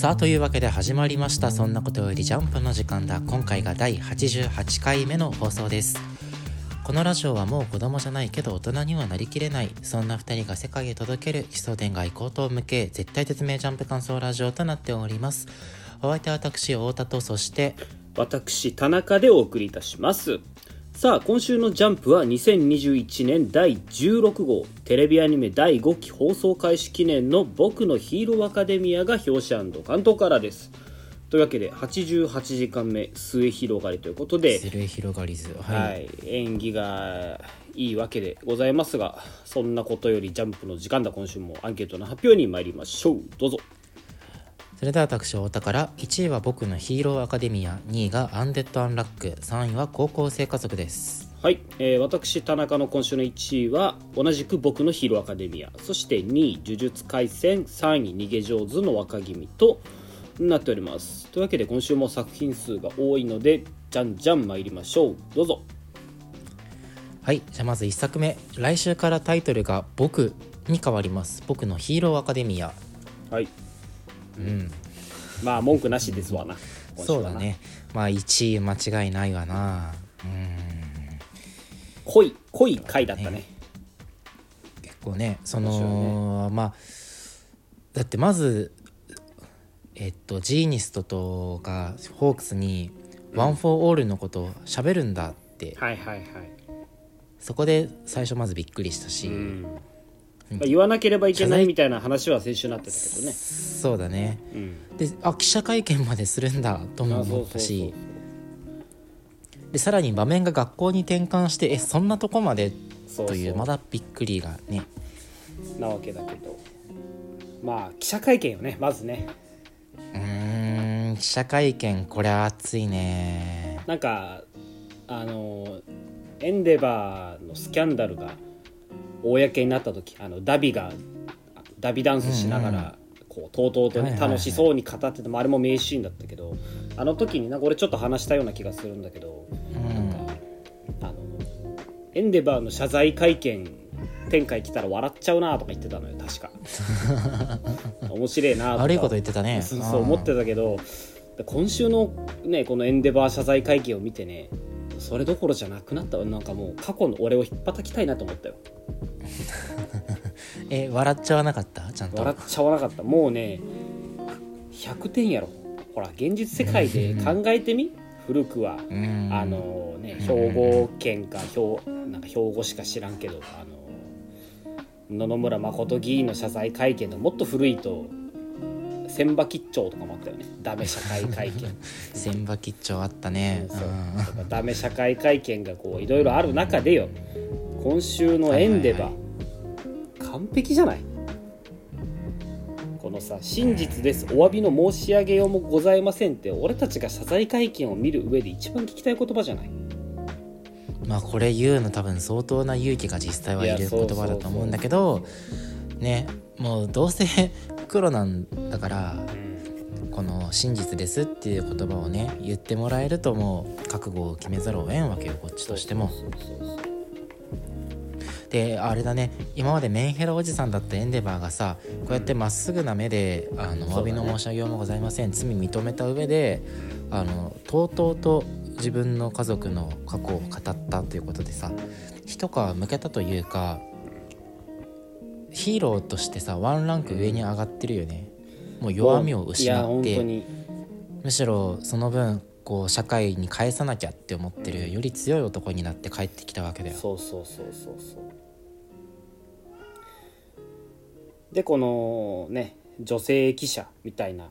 さあというわけで始まりました。そんなことよりジャンプの時間だ。今回が第88回目の放送です。このラジオはもう子供じゃないけど大人にはなりきれない。そんな2人が世界へ届ける奇想天外高等向け絶対絶命ジャンプ感想ラジオとなっております。お相手は私太田とそして私田中でお送りいたします。さあ今週の「ジャンプ」は2021年第16号テレビアニメ第5期放送開始記念の「僕のヒーローアカデミア」が表紙関東からです。というわけで88時間目末広がりということで末広がりずはい、はい、演技がいいわけでございますがそんなことよりジャンプの時間だ。今週もアンケートの発表に参りましょう。どうぞそれでは私太田から1位は僕のヒーローアカデミア2位がアンデッド・アンラック3位は高校生家族です。はい、えー、私田中の今週の1位は同じく僕のヒーローアカデミア。そして2位呪術廻戦3位逃げ上手の若君となっております。というわけで今週も作品数が多いのでじゃんじゃん参りましょう。どうぞ。はいじゃあまず1作目。来週からタイトルが「僕」に変わります。僕のヒーローアカデミア。はいうん。まあ文句なしですわな。そうだね。まあ1位間違いないわな。うん。濃い濃い回だったね、ね、結構ねその、ね、まあだってまずえっとジーニストとかがホークスに「ワン・フォー・オール」のことを喋るんだって、はいはいはい。そこで最初まずびっくりしたし、うんまあ、言わなければいけないみたいな話は先週なってたけどね。そうだね、うん、であ記者会見までするんだとも思ったし。でさらに場面が学校に転換してえそんなとこまで？というまだびっくりがね。なわけだけど。まあ記者会見よねまずね。うん記者会見これ熱いね。なんかあのエンデバーのスキャンダルが公になった時あのダビがダビダンスしながら、こうとうとうとね、楽しそうに語っててあれも名シーンだったけどあの時になんか俺ちょっと話したような気がするんだけど、なんかあのエンデバーの謝罪会見展開来たら笑っちゃうなとか言ってたのよ確か。面白いなとか。悪いこと言ってたね。そう思ってたけど今週のねこのエンデバー謝罪会見を見てねそれどころじゃなくなった。なんかもう過去の俺を引っ叩きたいなと思ったよ。え笑っちゃわなかった？ちゃんと。笑っちゃわなかった。もうね100点やろ。ほら現実世界で考えてみ？古くは。あのね兵庫県か兵なんか兵庫しか知らんけどあの野々村誠議員の謝罪会見のもっと古いと千葉吉兆とかもあったよね。ダメ社会会見。千葉吉兆あったね、うん、ダメ社会会見がこういろいろある中でよ。今週のエンデバ、完璧じゃない？このさ「真実です。お詫びの申し上げようもございません」って俺たちが謝罪会見を見る上で一番聞きたい言葉じゃない？まあこれ言うの多分相当な勇気が実際はいる言葉だと思うんだけどねもうどうせ黒なんだから、この「真実です」っていう言葉をね言ってもらえるともう覚悟を決めざるを得んわけよこっちとしても。であれだね今までメンヘラおじさんだったエンデバーがさこうやってまっすぐな目で「あのお詫びの申し上げようもございません」罪認めた上であのとうとうと自分の家族の過去を語ったということでさ一皮むけたというかヒーローとしてさワンランク上に上がってるよね。もう弱みを失って。むしろその分こう社会に返さなきゃって思ってるより強い男になって帰ってきたわけだよ。そうそうそうそうそう。でこのね女性記者みたいな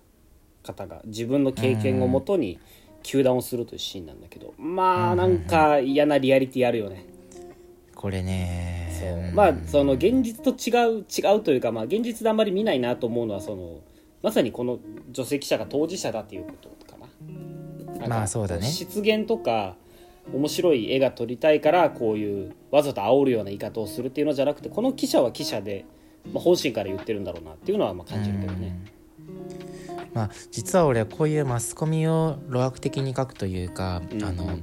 方が自分の経験をもとに球団をするというシーンなんだけど。まあなんか嫌なリアリティあるよね。これねそうまあその現実と違う違うというかまあ現実であんまり見ないなと思うのはそのまさにこの女性記者が当事者だっていうことかな。まあそうだね。失言とか面白い絵が撮りたいからこういうわざと煽るような言い方をするっていうのじゃなくてこの記者は記者で、まあ、本心から言ってるんだろうなっていうのはまあ感じるけどね。まあ、実は俺はこういうマスコミを路悪的に書くというか、うんうんうん、あの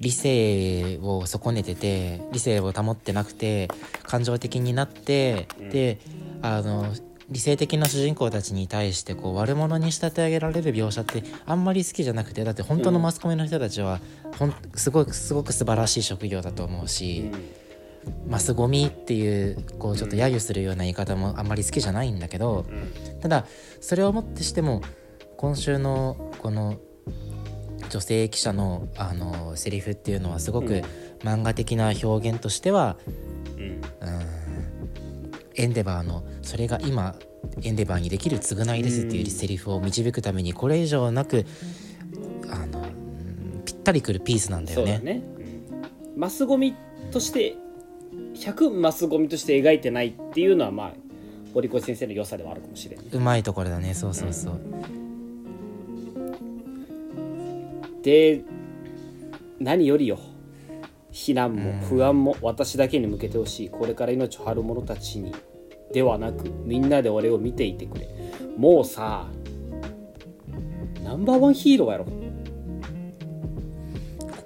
理性を損ねてて理性を保ってなくて感情的になって、うん、であの理性的な主人公たちに対してこう悪者に仕立て上げられる描写ってあんまり好きじゃなくてだって本当のマスコミの人たちはほんすごくすごく素晴らしい職業だと思うし、マスゴミっていうこうちょっと揶揄するような言い方もあんまり好きじゃないんだけど、ただそれをもってしても今週のこの女性記者のあのセリフっていうのはすごく漫画的な表現としては、うん。エンデバーのそれが今エンデバーにできる償いですっていうセリフを導くためにこれ以上なくあのうんぴったりくるピースなんだよね。マスゴミとして100マスゴミとして描いてないっていうのはまあ堀越先生の良さではあるかもしれない、うまいところだね。そうそうそう。で何よりよ。避難も不安も私だけに向けてほしい。これから命を張る者たちに。ではなくみんなで俺を見ていてくれ。もうさナンバーワンヒーローやろ。こ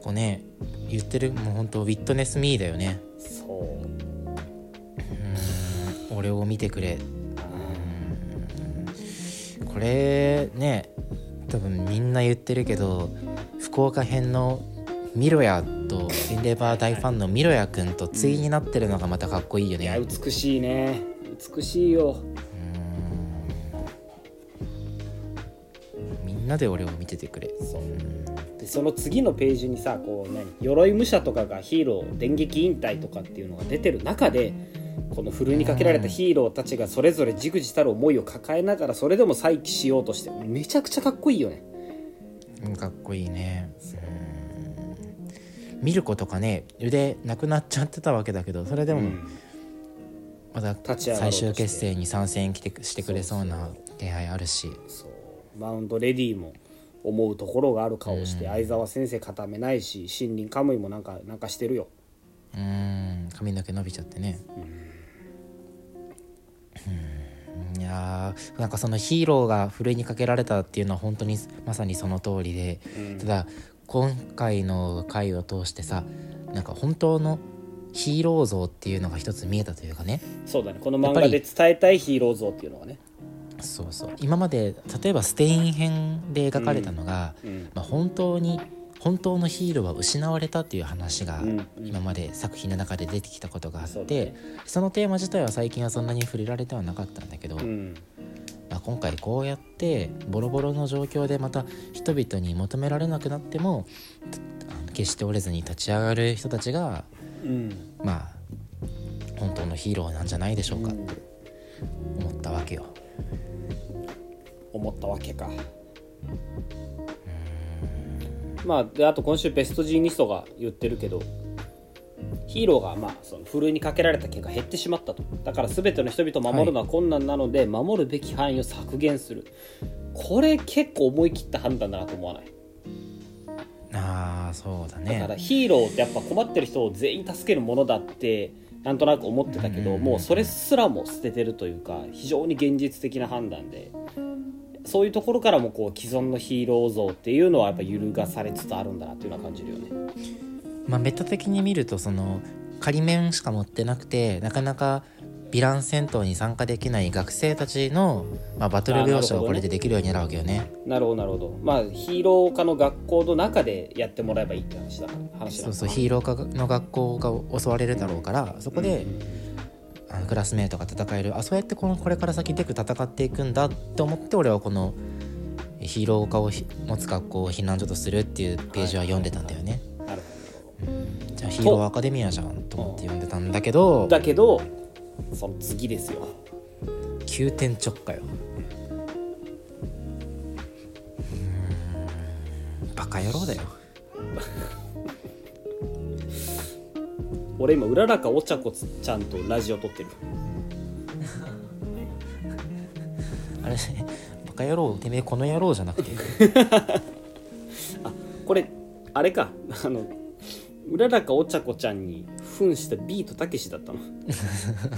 こね言ってるもう本当ウィットネスミーだよね。そう。うん俺を見てくれ。これね多分みんな言ってるけど福岡編のミロヤとエンデバー大ファンのミロヤくんと対になってるのがまたかっこいいよいやね美しいね。美しいよ。みんなで俺を見ててくれ。そう。でその次のページにさこう何鎧武者とかがヒーロー電撃引退とかっていうのが出てる中でこのふるいにかけられたヒーローたちがそれぞれじくじたる思いを抱えながらそれでも再起しようとしてめちゃくちゃかっこいいよね。うんかっこいいね。う。ん。ミルコとかね腕なくなっちゃってたわけだけどそれでもうん。また立ち上がろうとして。最終決戦に参戦来てしてくれそうな気配あるし。マウントレディも思うところがある顔して、相沢先生固めないし森林カムイもなんかなんかしてるよ。うん。髪の毛伸びちゃってね。うんいやーなんかそのヒーローがふるいにかけられたっていうのは本当にまさにその通りで、ただ今回の回を通してさなんか本当のヒーロー像っていうのが一つ見えたというかね。そうだね。この漫画で伝えたいヒーロー像っていうのがね。そうそう。今まで例えばステイン編で描かれたのが、うん。まあ、本当に本当のヒーローは失われたっていう話がうん。今まで作品の中で出てきたことがあって、そのテーマ自体は最近はそんなに触れられてはなかったんだけど、うん。まあ、今回こうやってボロボロの状況でまた人々に求められなくなっても決して折れずに立ち上がる人たちがうん。まあ本当のヒーローなんじゃないでしょうかって思ったわけよ。思ったわけかまあであと今週ベストジーニストが言ってるけどヒーローがまあそのふるいにかけられた件が減ってしまったと。だから全ての人々を守るのは困難なので、守るべき範囲を削減する。これ結構思い切った判断だなと思わない？ああそうだだからね。ヒーローってやっぱ困ってる人を全員助けるものだってなんとなく思ってたけど、もうそれすらも捨ててるというか非常に現実的な判断でそういうところからもこう既存のヒーロー像っていうのはやっぱ揺るがされつつあるんだなっていうのは感じるよね。まあ、メタ的に見るとその仮面しか持ってなくてなかなかヴィラン戦闘に参加できない学生たちの、まあ、バトル描写をこれでできるようになるわけよね。なるほどなるほどまあヒーロー科の学校の中でやってもらえばいいって話だ話そうだそうヒーロー科の学校が襲われるだろうからそこで、あのクラスメートが戦える。あそうやってこのこれから先デク戦っていくんだって思って俺はこのヒーロー科をひ持つ学校を避難所とするっていうページは読んでたんだよね。なるじゃあヒーローアカデミアじゃんと思って読んでたんだけどだけどその次ですよ。急転直下よ。うーん。バカ野郎だよ 俺今うららかお茶子ちゃんとラジオ撮ってる。あれバカ野郎てめえこの野郎じゃなくて。これあれか。あのうららかお茶子ちゃんに扮したビートたけしだったの、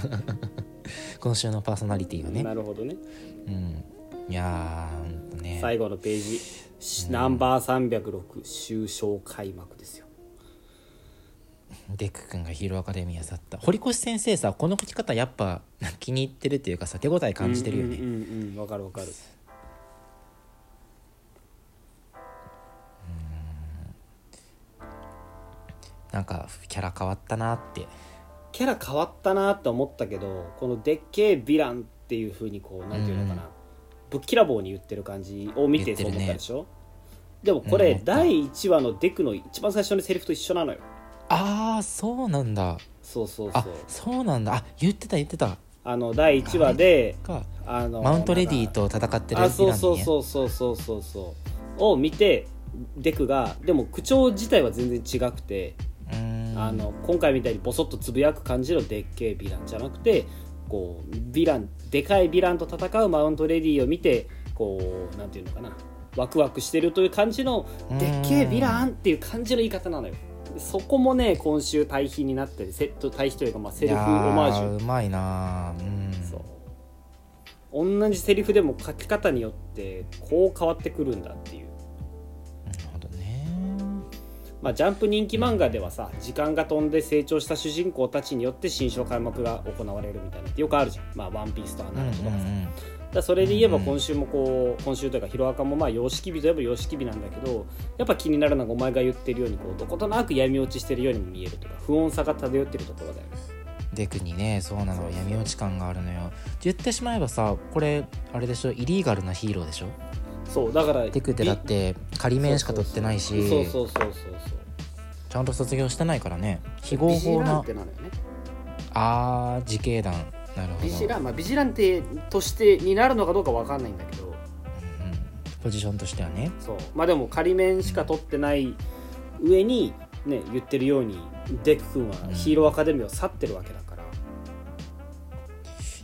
今週のパーソナリティはね。なるほどね。うん。いやーね。最後のページ、ナンバー306終章開幕ですよデク君がヒーローアカデミア去った。堀越先生さこの書き方やっぱ気に入ってるっていうかさ手応え感じてるよね、うんうんうんうんわかるわかる。なんかキャラ変わったなって。キャラ変わったなと思ったけどこのでっけえヴィランっていうふうにこうなんていうのかな、うん。ぶっきらぼうに言ってる感じを見てそう思ったでしょ、でもこれ、第1話のデクの一番最初のセリフと一緒なのよああそうなんだ。そうそうそあうそうなんだ。あ言ってた言ってた。あの第1話でか。あのマウントレディと戦ってるあそうそうそうそうそうそうそう。を見てデクがでも口調自体は全然違くて、あの今回みたいにボソッとつぶやく感じのでっけえヴィランじゃなくてこうヴィランでかいヴィランと戦うマウントレディを見てこうなんていうのかな。ワクワクしてるという感じのでっけえヴィランっていう感じの言い方なのよ。でそこもね今週対比になってるセット対比というか、まあ、セルフオマージュ。うまいなうん。そう。同じセリフでも書き方によってこう変わってくるんだっていう。なるほどね。まあ、ジャンプ人気漫画ではさ時間が飛んで成長した主人公たちによって新書開幕が行われるみたいなってよくあるじゃん「まあ、ワンピースとかうんナルトとかさ、うんうんだからそれで言えば今週もこう今週というかヒロアカもまあ様式美といえば様式美なんだけどやっぱ気になるのがお前が言ってるようにこうどことなく闇落ちしてるようにも見えるとか不穏さが漂ってるところだよね。デクにねそうなの闇落ち感があるのよ。言ってしまえばさこれあれでしょ？イリーガルなヒーローでしょ？そうだからデクってだって仮面しか取ってないしそうそうそうそうそう。ちゃんと卒業してないからね。非合法ななね。あー自警団ビジラン、まあ、ビジランテとしてになるのかどうかわかんないんだけど。うんポジションとしてはね。そう。まあでも仮面しか取ってない上にね言ってるようにデク君はヒーローアカデミーを去ってるわけだから、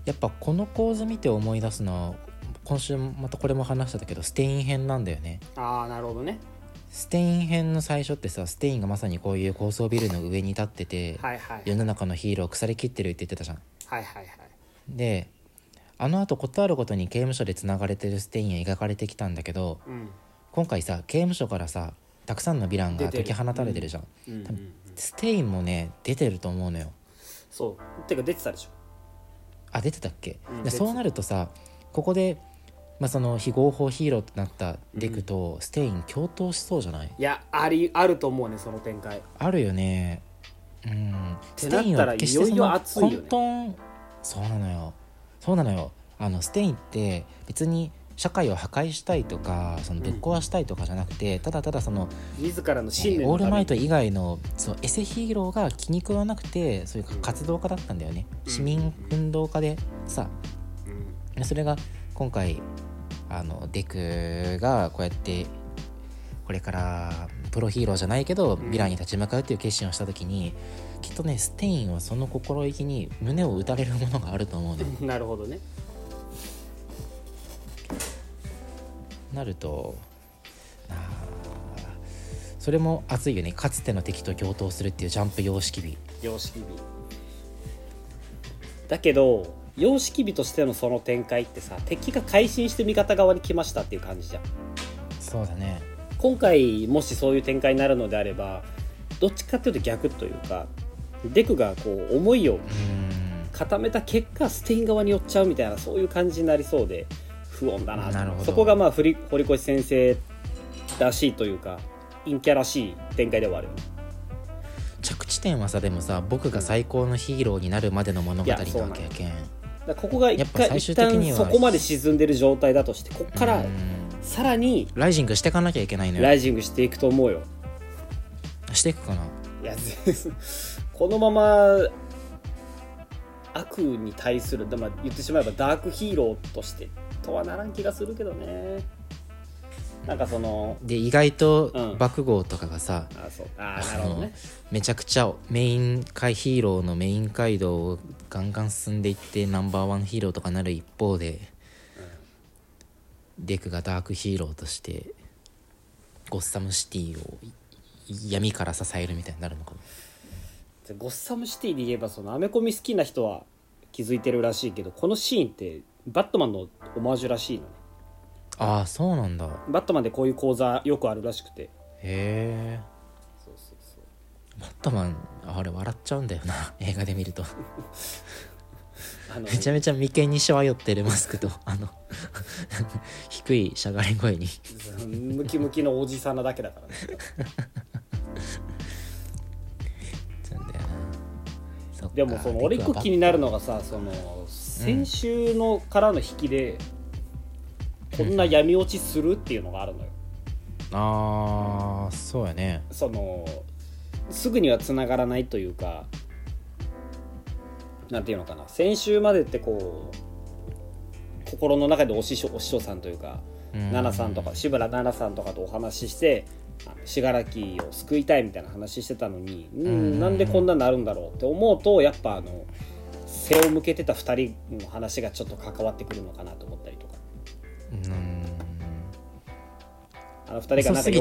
やっぱこの構図見て思い出すのは今週またこれも話したけどステイン編なんだよね。ああなるほどね。ステイン編の最初ってさステインがまさにこういう高層ビルの上に立ってて、はいはい世の中のヒーロー腐りきってるって言ってたじゃんはいはいはい。であのあとことあるごとに刑務所でつながれてるステインが描かれてきたんだけどうん。今回さ刑務所からさたくさんのヴィランが解き放たれてるじゃん。うんうんうんステインもね出てると思うのよ。そう。てか出てたでしょ。あ出てたっけ、そうなるとさここで、まあ、その非合法ヒーローとなったデクとステイン共闘しそうじゃない、いやありあると思うねその展開。あるよねうん。ステインは決してその混沌そうなのよ。そうなのよ。あのステインって別に社会を破壊したいとかそのぶっ壊したいとかじゃなくて、ただただその自らの信えー念オールマイト以外のそのエセヒーローが気に食わなくてそういう活動家だったんだよね、うん。市民運動家でさ。うん。でそれが今回あのデクがこうやってこれからプロヒーローじゃないけどん。ヴィランに立ち向かうっていう決心をした時にきっとねステインはその心意気に胸を打たれるものがあると思うね なるほどね。なるとあーそれも熱いよね。かつての敵と共闘するっていうジャンプ様式美。様式美。だけど様式美としてのその展開ってさ敵が改心して味方側に来ましたっていう感じじゃん。そうだね今回もしそういう展開になるのであればどっちかっていうと逆というかデクがこう思いを固めた結果ステイン側に寄っちゃうみたいなそういう感じになりそうで不穏だなと。そこがまあ堀堀越先生らしいというか陰キャらしい展開ではある。よね着地点はさでもさ僕が最高のヒーローになるまでの物語なわけやけん。ここが一やっぱ最回一終的には旦そこまで沈んでる状態だとしてここからうんさらにライジングしていかなきゃいけないのよ。ライジングしていくと思うよ。していくかな？いや全然 このまま悪に対する、まあ、言ってしまえばダークヒーローとしてとはならん気がするけどね。なんかそので意外とうん。爆豪とかがさ、あそう。あーなるほどね。めちゃくちゃメイン回ヒーローのメイン街道をガンガン進んでいってナンバーワンヒーローとかなる一方で、デクがダークヒーローとしてゴッサムシティを闇から支えるみたいになるのかな？でゴッサムシティで言えばそのアメコミ好きな人は気づいてるらしいけどこのシーンってバットマンのオマージュらしいのね。ああそうなんだ。へバットマンでこういう講座よくあるらしくて。えそうそうそう。バットマンあれ笑っちゃうんだよな映画で見ると あのめちゃめちゃ眉間にしわ寄ってるマスクと あの低いしゃがれ声に。ムキムキのおじさんなだけだからね。でもその俺一個気になるのがさその先週のからの引きで、こんな闇落ちするっていうのがあるのよ、あーそうやね。そのすぐには繋がらないというかなんていうのかな。先週までってこう心の中でお師匠お師匠さんというかうん。奈々さんとか志村奈々さんとかとお話しして信楽を救いたいみたいな話してたのに、うん。うんなんでこんなになるんだろうって思うとやっぱあの背を向けてた2人の話がちょっと関わってくるのかなと思ったりとか。うん。あの2人がなんか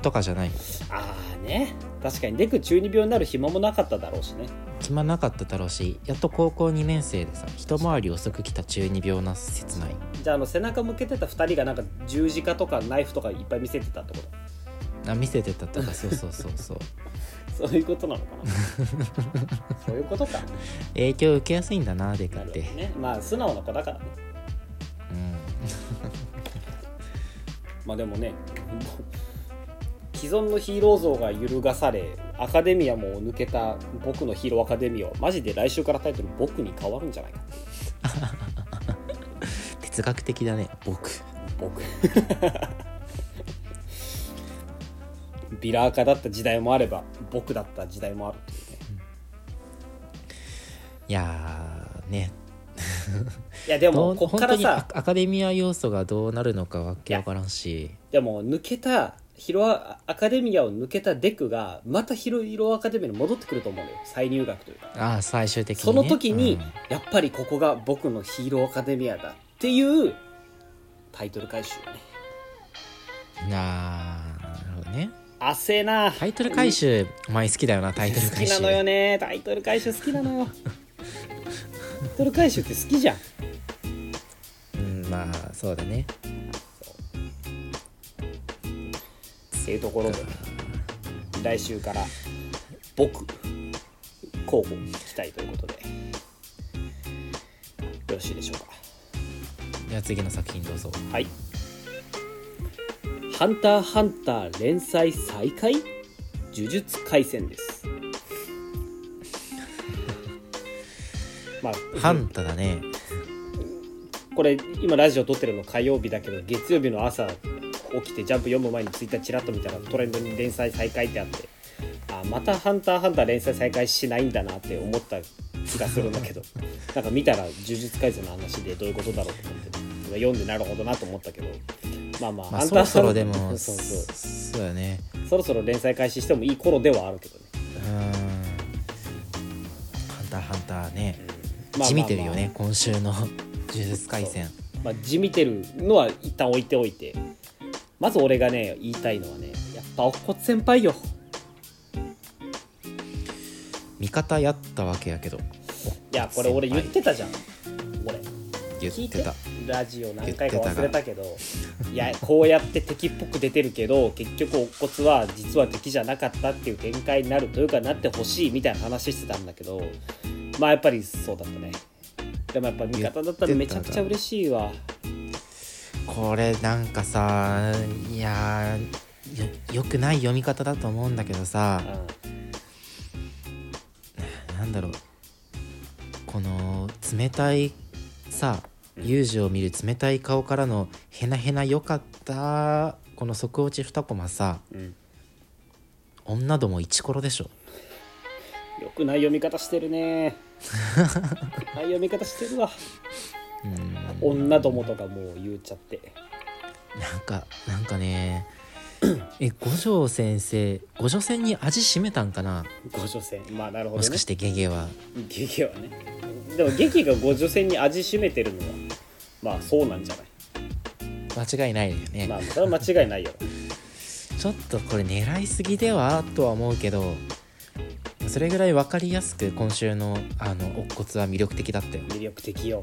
とかじゃないああね。確かにデク中二病になる暇もなかっただろうしね。暇なかっただろうしやっと高校2年生でさ一回り遅く来た中二病な説ない？じゃああの背中向けてた2人がなんか十字架とかナイフとかいっぱい見せてたってこと？あ見せてたとかそうそうそうそう。そういうことなのかな？そういうことか。影響受けやすいんだなデクって、ね。まあ素直な子だからね。まあでもね既存のヒーロー像が揺るがされアカデミアも抜けた僕のヒーローアカデミアはマジで来週からタイトル僕に変わるんじゃないかう。ん、哲学的だね僕。僕。ビラーカだった時代もあれば僕だった時代もあるいうね。いやーね。いやでもこっからさ。アアカデミア要素がどうなるのかわけわからんし。でも抜けたヒロアアカデミアを抜けたデクがまたヒロヒロアカデミアに戻ってくると思うのよ。再入学というか。ああ最終的に、そね、の時に、うん。やっぱりここが僕のヒーローアカデミアだっていうタイトル回収ね。あーなるほどね。焦えな。タイトル回収お前好きだよなタイトル好回収。きなのよね。タイトル回収好きなのよ。タイトル回収って好きじゃん。うんまあそうだねっていうところ。で来週から。僕。候補期待ということで。よろしいでしょうか。じゃあ次の作品どうぞ。はい「ハンターハンター」連載再開？呪術廻戦です。まあ。ハンタだね。これ今ラジオ撮ってるの火曜日だけど月曜日の朝起きてジャンプ読む前にツイッターチラッと見たらトレンドに連載再開ってあってあまた「ハンターハンター」連載再開しないんだなって思った気がするんだけど なんか見たら呪術廻戦の話でどういうことだろうと思って読んでなるほどなと思ったけどまあまあ、まあそろそろでも そうそう。そうだね。そろそろ連載開始してもいい頃ではあるけどね。うーん。ハンターハンターね。まあまあまあ地見てるよね今週の呪術廻戦。まあ、地見てるのは一旦置いておいてまず俺がね言いたいのはねやっぱおっこつ先輩よ。味方やったわけやけど。いやこれ俺言ってたじゃん。俺。言聞いっててたラジオ何回か忘れたけど。いやこうやって敵っぽく出てるけど結局乙骨は実は敵じゃなかったっていう展開になるというかなってほしいみたいな話してたんだけど。まあやっぱりそうだったね。でもやっぱ味方だったらめちゃくちゃ嬉しいわこれなんかさいやーよよくない読み方だと思うんだけどさうなんだろう。この冷たいさユージを見る冷たい顔からのへなへなよかったこの即落ち2コマさん、うん、女どもイチコロでしょ。よくない読み方してるね。ない読み方してるわ。うん女どもとかもう言っちゃって。なんかなんかねえ五条先生五条線に味しめたんかな？五女線。まあなるほどね。もしかしてゲゲは。劇はね。でも劇が五女線に味しめてるのはまあそうなんじゃない？間違いないよね、まあそれは間違いないよ。ちょっとこれ狙いすぎではとは思うけどそれぐらい分かりやすく今週のあの乙骨は魅力的だったよ。魅力的よ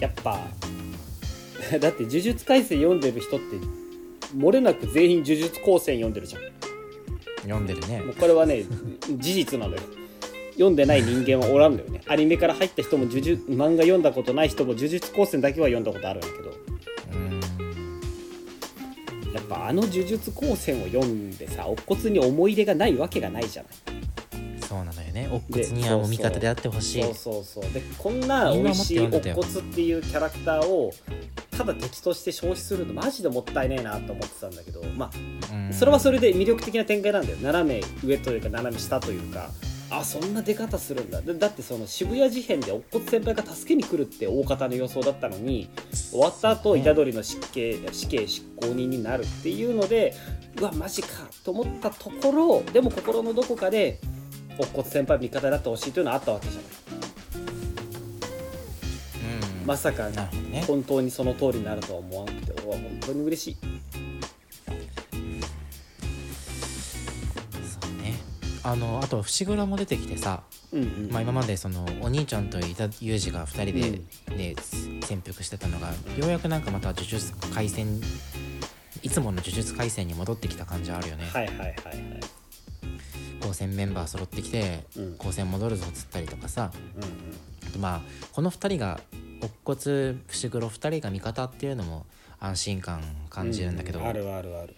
やっぱ だって呪術廻戦読んでる人って漏れなく全員呪術高専読んでるじゃん。読んでるね。もうこれはね事実なのよ。読んでない人間はおらんのよね。アニメから入った人も呪術漫画読んだことない人も呪術高専だけは読んだことあるんだけど。うん。やっぱあの呪術高専を読んでさ乙骨に思い入れがないわけがないじゃないそうなのよね。乙骨にはもう味方であってほしい。そうそうそう。でこんな美味しいみんな思って乙読んでたよ。骨っていうキャラクターをただ敵として消費するのマジでもったいねえなと思ってたんだけどまあうん。それはそれで魅力的な展開なんだよ。斜め上というか斜め下というかあそんな出方するんだ。だだってその渋谷事変で乙骨先輩が助けに来るって大方の予想だったのに終わった後虎杖の死刑死刑執行人になるっていうのでうわマジかと思ったところでも心のどこかで乙骨先輩味方になってほしいというのはあったわけじゃない。うん。まさかね本当にその通りになるとは思わなくてお本当に嬉しい。そうね。あのあと伏黒も出てきてさ、うんうん。まあ、今までそのお兄ちゃんと伊田裕二が2人で、ね潜伏してたのがようやくなんかまた呪術廻戦いつもの呪術廻戦に戻ってきた感じはあるよね、はいはいはいはい高専メンバー揃ってきて、うん。高専戻るぞっつったりとかさ。うんうん。あとまあこの2人が乙骨伏黒2人が味方っていうのも安心感感じるんだけど、うあるあるある。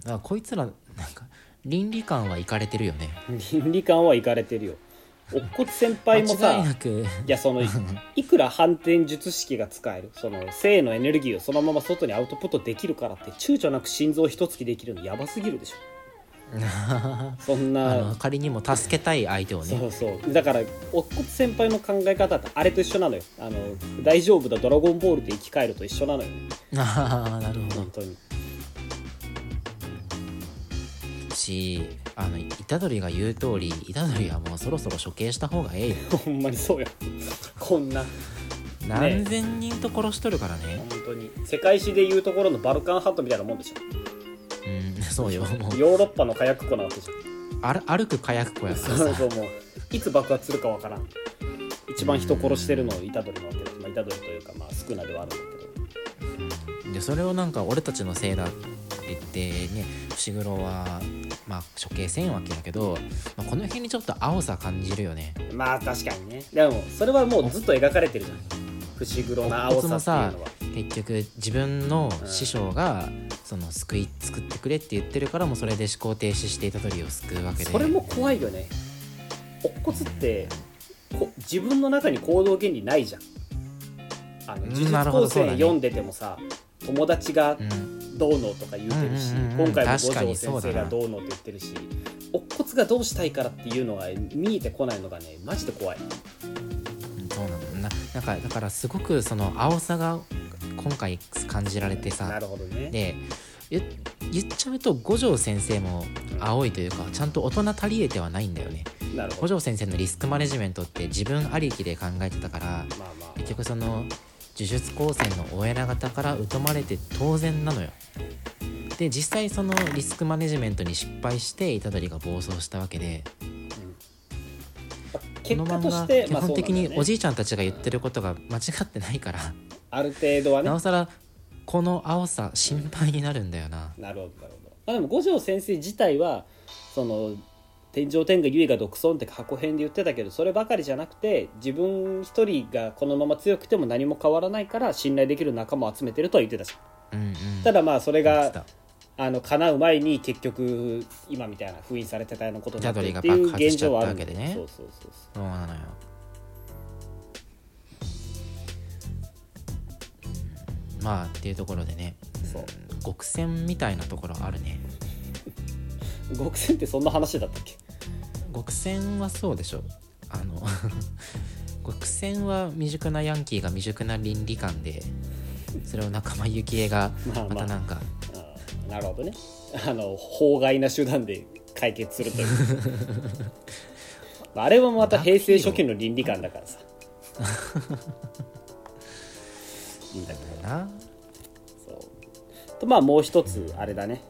だからこいつらなんか倫理観はいかれてるよね。倫理観はいかれてるよ。乙骨先輩もさいやその いくら反転術式が使える。その性のエネルギーをそのまま外にアウトプットできるからって躊躇なく心臓一突きできるのやばすぎるでしょそんな。仮にも助けたい相手をそねうそう。だから乙骨先輩の考え方ってあれと一緒なのよ。あの大丈夫だドラゴンボールで生き返ると一緒なのよ。ねああなるほ本当に。どしあの虎杖が言う通り虎杖はもうそろそろ処刑した方がええよ。ほんまにそうやこんな。何千人と殺しとるからね。本当に。世界史でいうところのバルカンハットみたいなもんでしょうん。そうよもう。ヨーロッパの火薬庫なわけじゃん歩歩く火薬庫やからさ。そうそうもう。いつ爆発するかわからん。一番人殺してるの虎杖なわけだまあ虎杖というかまあ少なではあるんだけど。でそれをなんか俺たちのせいだって言ってね伏黒はまあ処刑せんわけだけど、まあ、この辺にちょっと青さ感じるよね。まあ確かにね。でもそれはもうずっと描かれてるじゃん伏黒の青さ結局自分の師匠がその救い作ってくれって言ってるからもうそれで思考停止して虎杖を救うわけで。それも怖いよね。乙骨ってこ自分の中に行動原理ないじゃん。あのうん呪術高専読んでてもさ、友達がうん。どうのとか言うてるし、うん今回も五条先生がどうのって言ってるし乙骨がどうしたいからっていうのが見えてこないのがねマジで怖いななんかだからすごくその青さが今回感じられてなさるほどね。で言言っちゃうと五条先生も青いというかちゃんと大人足りえてはないんだよね。五条先生のリスクマネジメントって自分ありきで考えてたからまあまあ。結局その呪術高専のお偉方から疎まれて当然なのよ。で実際そのリスクマネジメントに失敗して虎杖が暴走したわけでこ結果として基本的におじじいちゃんたちが言ってることが間違ってないからある程度はね。なおさらこの青さ心配になるんだよな。なるほどなるほど、まあ、でも五条先生自体はその天上天下唯我独尊って箱編で言ってたけどそればかりじゃなくて自分一人がこのまま強くても何も変わらないから信頼できる仲間を集めてるとは言ってたしうんうん。ただまあそれがあの叶う前に結局今みたいな封印されてたようなことになってるっていう現状はあるわけでね。そうそうそうそそうなのよ。うんまあっていうところでね。そう。極戦みたいなところあるね。う極戦ってそんな話だったっけ？極戦はそうでしょ。あの 極戦は未熟なヤンキーが未熟な倫理観でそれを仲間由紀恵がまあまあ。またなんかあーなるほどね。あの法外な手段で解決するという。ま ああれはまた平成初期の倫理観だからさ。いいんだけどな。そう。とまあもう一つあれだね。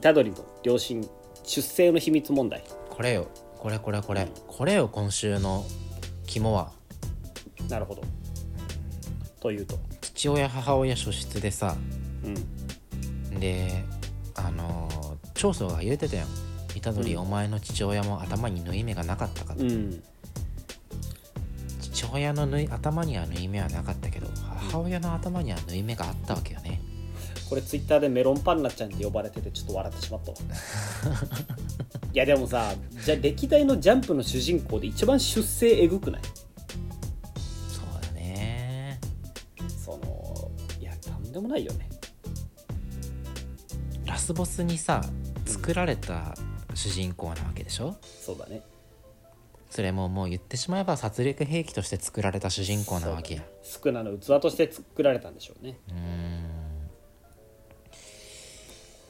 虎杖の両親出生の秘密問題。これよ。これこれこれ。これよ今週の肝は。なるほど。というと。父親母親初出でさ。うんであのー長宗が言うてたよ虎杖、うん。お前の父親も頭に縫い目がなかったかと、うん。父親の縫い頭には縫い目はなかったけど母親の頭には縫い目があったわけよね。これツイッターでメロンパンナちゃんって呼ばれててちょっと笑ってしまったわ。いやでもさじゃあ歴代のジャンプの主人公で一番出世えぐくない？そうだね。そのいやとんでもないよねラスボスにさ作られた主人公なわけでしょ？そうだね。それももう言ってしまえば殺戮兵器として作られた主人公なわけや。スクナの器として作られたんでしょうね。うーん。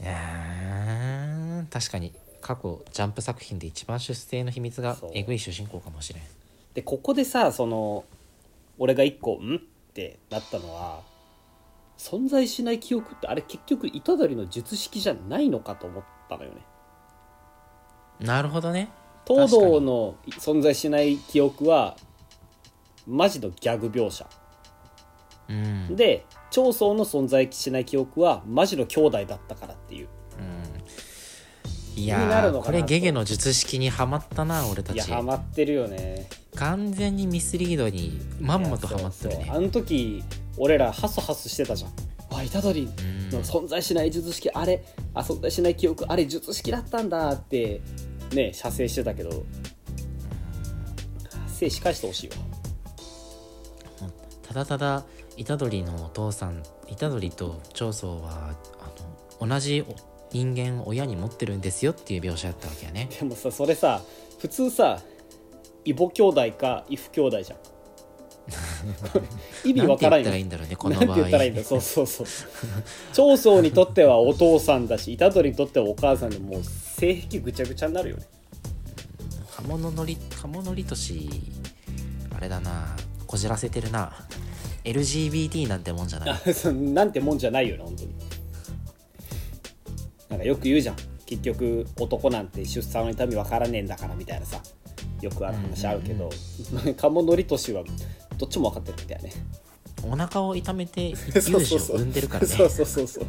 いやー確かに過去ジャンプ作品で一番出世の秘密がえぐい主人公かもしれん。でここでさその俺が一個「ん?」ってなったのは存在しない記憶ってあれ結局虎杖の術式じゃないのかと思ったのよね。なるほどね。東堂の存在しない記憶はマジのギャグ描写。うん。で長宗の存在しない記憶はマジの兄弟だったからっていう。いになやこれゲゲの術式にはまったな俺たち。いやハマってるよね完全にミスリードにまんまとハマってるね。あの時俺らハスハスしてたじゃん。あ虎杖うんの存在しない術式あれあ存在しない記憶あれ術式だったんだってね射精してたけど精子返してほしいわ。ただただ虎杖のお父さん虎杖と長宗はあの同じ人間を親に持ってるんですよっていう描写やったわけやね。でもさそれさ普通さ異母兄弟か異父兄弟じゃん。意味なんて言ったわからんよらいいんだろうねこなんての場合言ったらいいんだそうそうそう。長宗にとってはお父さんだし虎杖にとってはお母さんでもう性癖ぐちゃぐちゃになるよね。刃物のり刃物りとしあれだな。こじらせてるな。LGBT なんてもんじゃない。あそうなんてもんじゃないよね本当に。なんかよく言うじゃん。結局男なんて出産の痛みわからねえんだからみたいなさよくある話あるけど。鴨のりとしはどっちも分かってるみたいね。お腹を痛めてそう乳児をそう。そう産んでるからね。そうそうそうそう。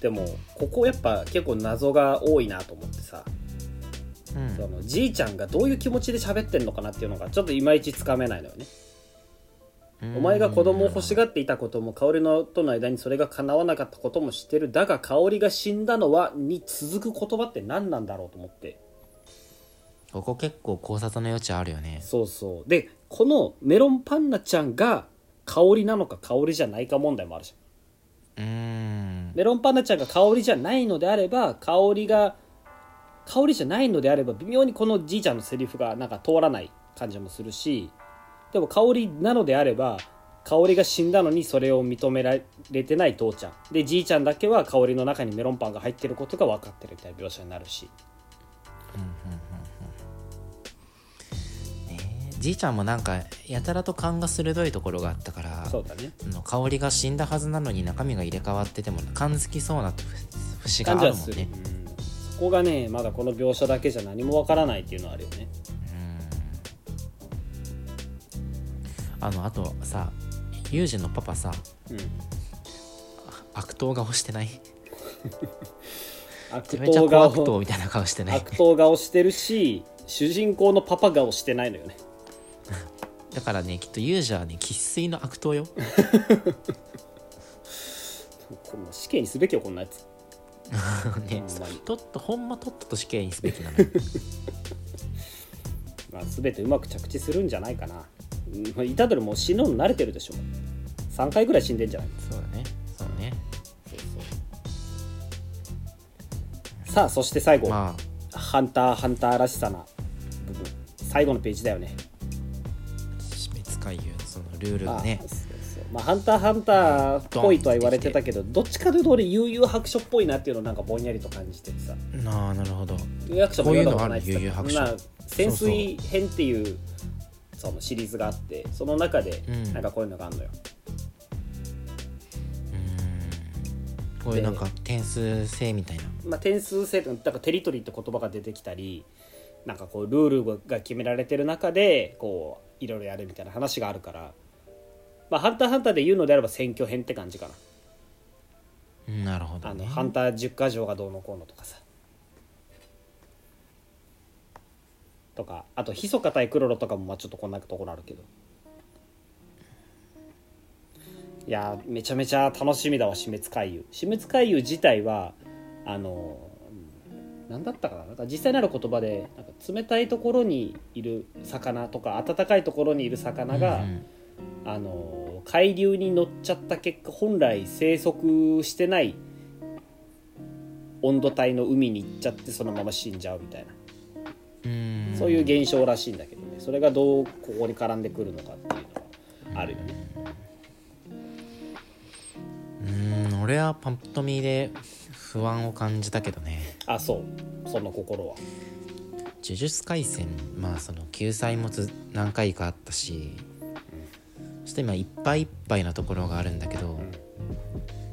でもここやっぱ結構謎が多いなと思ってさ、うん。そのじいちゃんがどういう気持ちで喋ってんのかなっていうのがちょっといまいちつかめないのよねお前が子供を欲しがっていたことも香りのとの間にそれが叶わなかったことも知ってる。だが香りが死んだのはに続く言葉って何なんだろうと思って。ここ結構考察の余地あるよね。そうそう。でこのメロンパンナちゃんが香りなのか香りじゃないか問題もあるじゃん。うーんメロンパンナちゃんが香りじゃないのであれば香りが香りじゃないのであれば微妙にこのじいちゃんのセリフがなんか通らない感じもするしでも香りなのであれば香りが死んだのにそれを認められてない父ちゃん。でじいちゃんだけは香りの中にメロンパンが入ってることが分かってるみたいな描写になるし。ねえ。じいちゃんもなんかやたらと勘が鋭いところがあったからそうだね。香りが死んだはずなのに中身が入れ替わってても感づきそうな節があるもんね。うん。そこがねまだこの描写だけじゃ何も分からないっていうのはあるよねあのあとさユージのパパさうん。悪党顔してない？悪党怖悪党顔みたいな顔してない？悪党顔してるし主人公のパパ顔してないのよね。だからねきっとユージはね生粋の悪党よ。こ死刑にすべきよこんなやつ。ねとっとほんまとっとと死刑にすべきなのよ。まあ、全てうまく着地するんじゃないかなうんまあ虎杖もう死ぬの慣れてるでしょ。3回ぐらい死んでんじゃない？そうだね。そうね。そうそうさあそして最後、まハンターハンターらしさな部分。最後のページだよね。あ死滅回遊のそのルールがね。まあ、ハンターハンターっぽいとは言われてたけどどっちかというと俺悠々白書っぽいなっていうのをなんかぼんやりと感じててさ。なあなるほど。悠々白書。まあ潜水編っていうそのシリーズがあってその中でうん。なんかこういうのがあるのよ、こういうなんか点数制みたいな。まあ、点数制度だからテリトリーって言葉が出てきたりなんかこうルールが決められてる中でこういろいろやるみたいな話があるから、まあ、ハンターハンターで言うのであれば選挙編って感じかな。うんなるほど、あね、のハンター10か条がどうのこうのとかさとかあとヒソカ対クロロとかもまあちょっとこんなところあるけど。いやーめちゃめちゃ楽しみだわ死滅回遊死滅回遊自体はあの何だったかな。なんか実際なる言葉でなんか冷たいところにいる魚とか暖かいところにいる魚が、うんあの海流に乗っちゃった結果本来生息してない温度帯の海に行っちゃってそのまま死んじゃうみたいな、うんそういう現象らしいんだけどね。それがどうここに絡んでくるのかっていうのはあるよね、うん。俺はパッと見で不安を感じたけどね。あそう。その心は。呪術廻戦まあその救済もつ何回かあったしそして今いっぱいいっぱいなところがあるんだけど、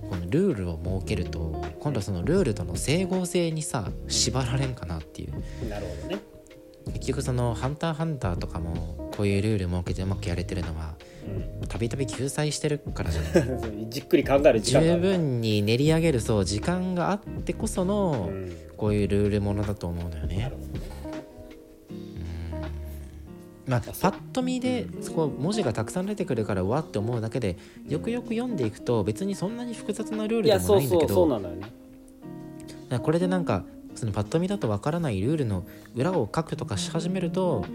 このルールを設けると今度そのルールとの整合性にさ縛られんかなっていう。なるほどね、結局その「ハンターハンター」とかもこういうルール設けてうまくやれてるのはたびたび救済してるからじゃない？うん、じっくり考える時間十る分に練り上げるそう時間があってこそのうん。こういうルールものだと思うのよね。まあ、パッと見でそこ文字がたくさん出てくるからうわって思うだけでよくよく読んでいくと別にそんなに複雑なルールいでもないんだけどこれでなんかそのパッと見だとわからないルールの裏を書くとかし始めると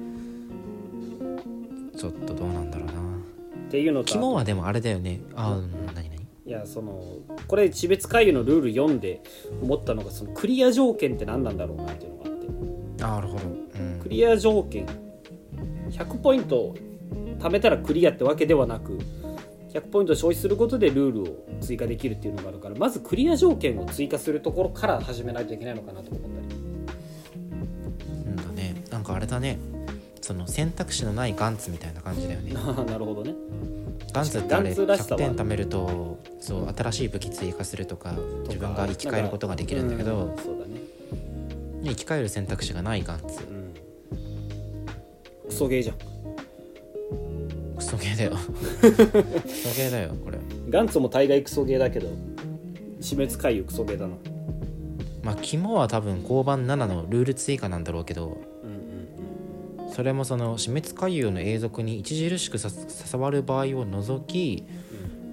ちょっとどうなんだろうな。っていうのと肝はでもあれだよね。ああ何何？いやそのこれ死別回遊のルール読んで思ったのがそのクリア条件って何なんだろうなっていうのがあって。あなるほど、うん。クリア条件。100ポイント貯めたらクリアってわけではなく100ポイント消費することでルールを追加できるっていうのがあるからまずクリア条件を追加するところから始めないといけないのかなと思ったり。うんだね。なんかあれだね。その選択肢のないガンツみたいな感じだよね。なるほどね。ガンツってあれガンツらしさ100は点貯めるとそう新しい武器追加するとか自分が生き返ることができるんだけどうんそうだね生き返る選択肢がないガンツ。うん。クソゲーじゃんクソゲーだよ。クソゲーだよこれ。ガンツも大概クソゲーだけど死滅回遊クソゲーだな。まあ肝は多分交番7のルール追加なんだろうけどうんうんそれもその死滅回遊の永続に著しくさ刺わる場合を除き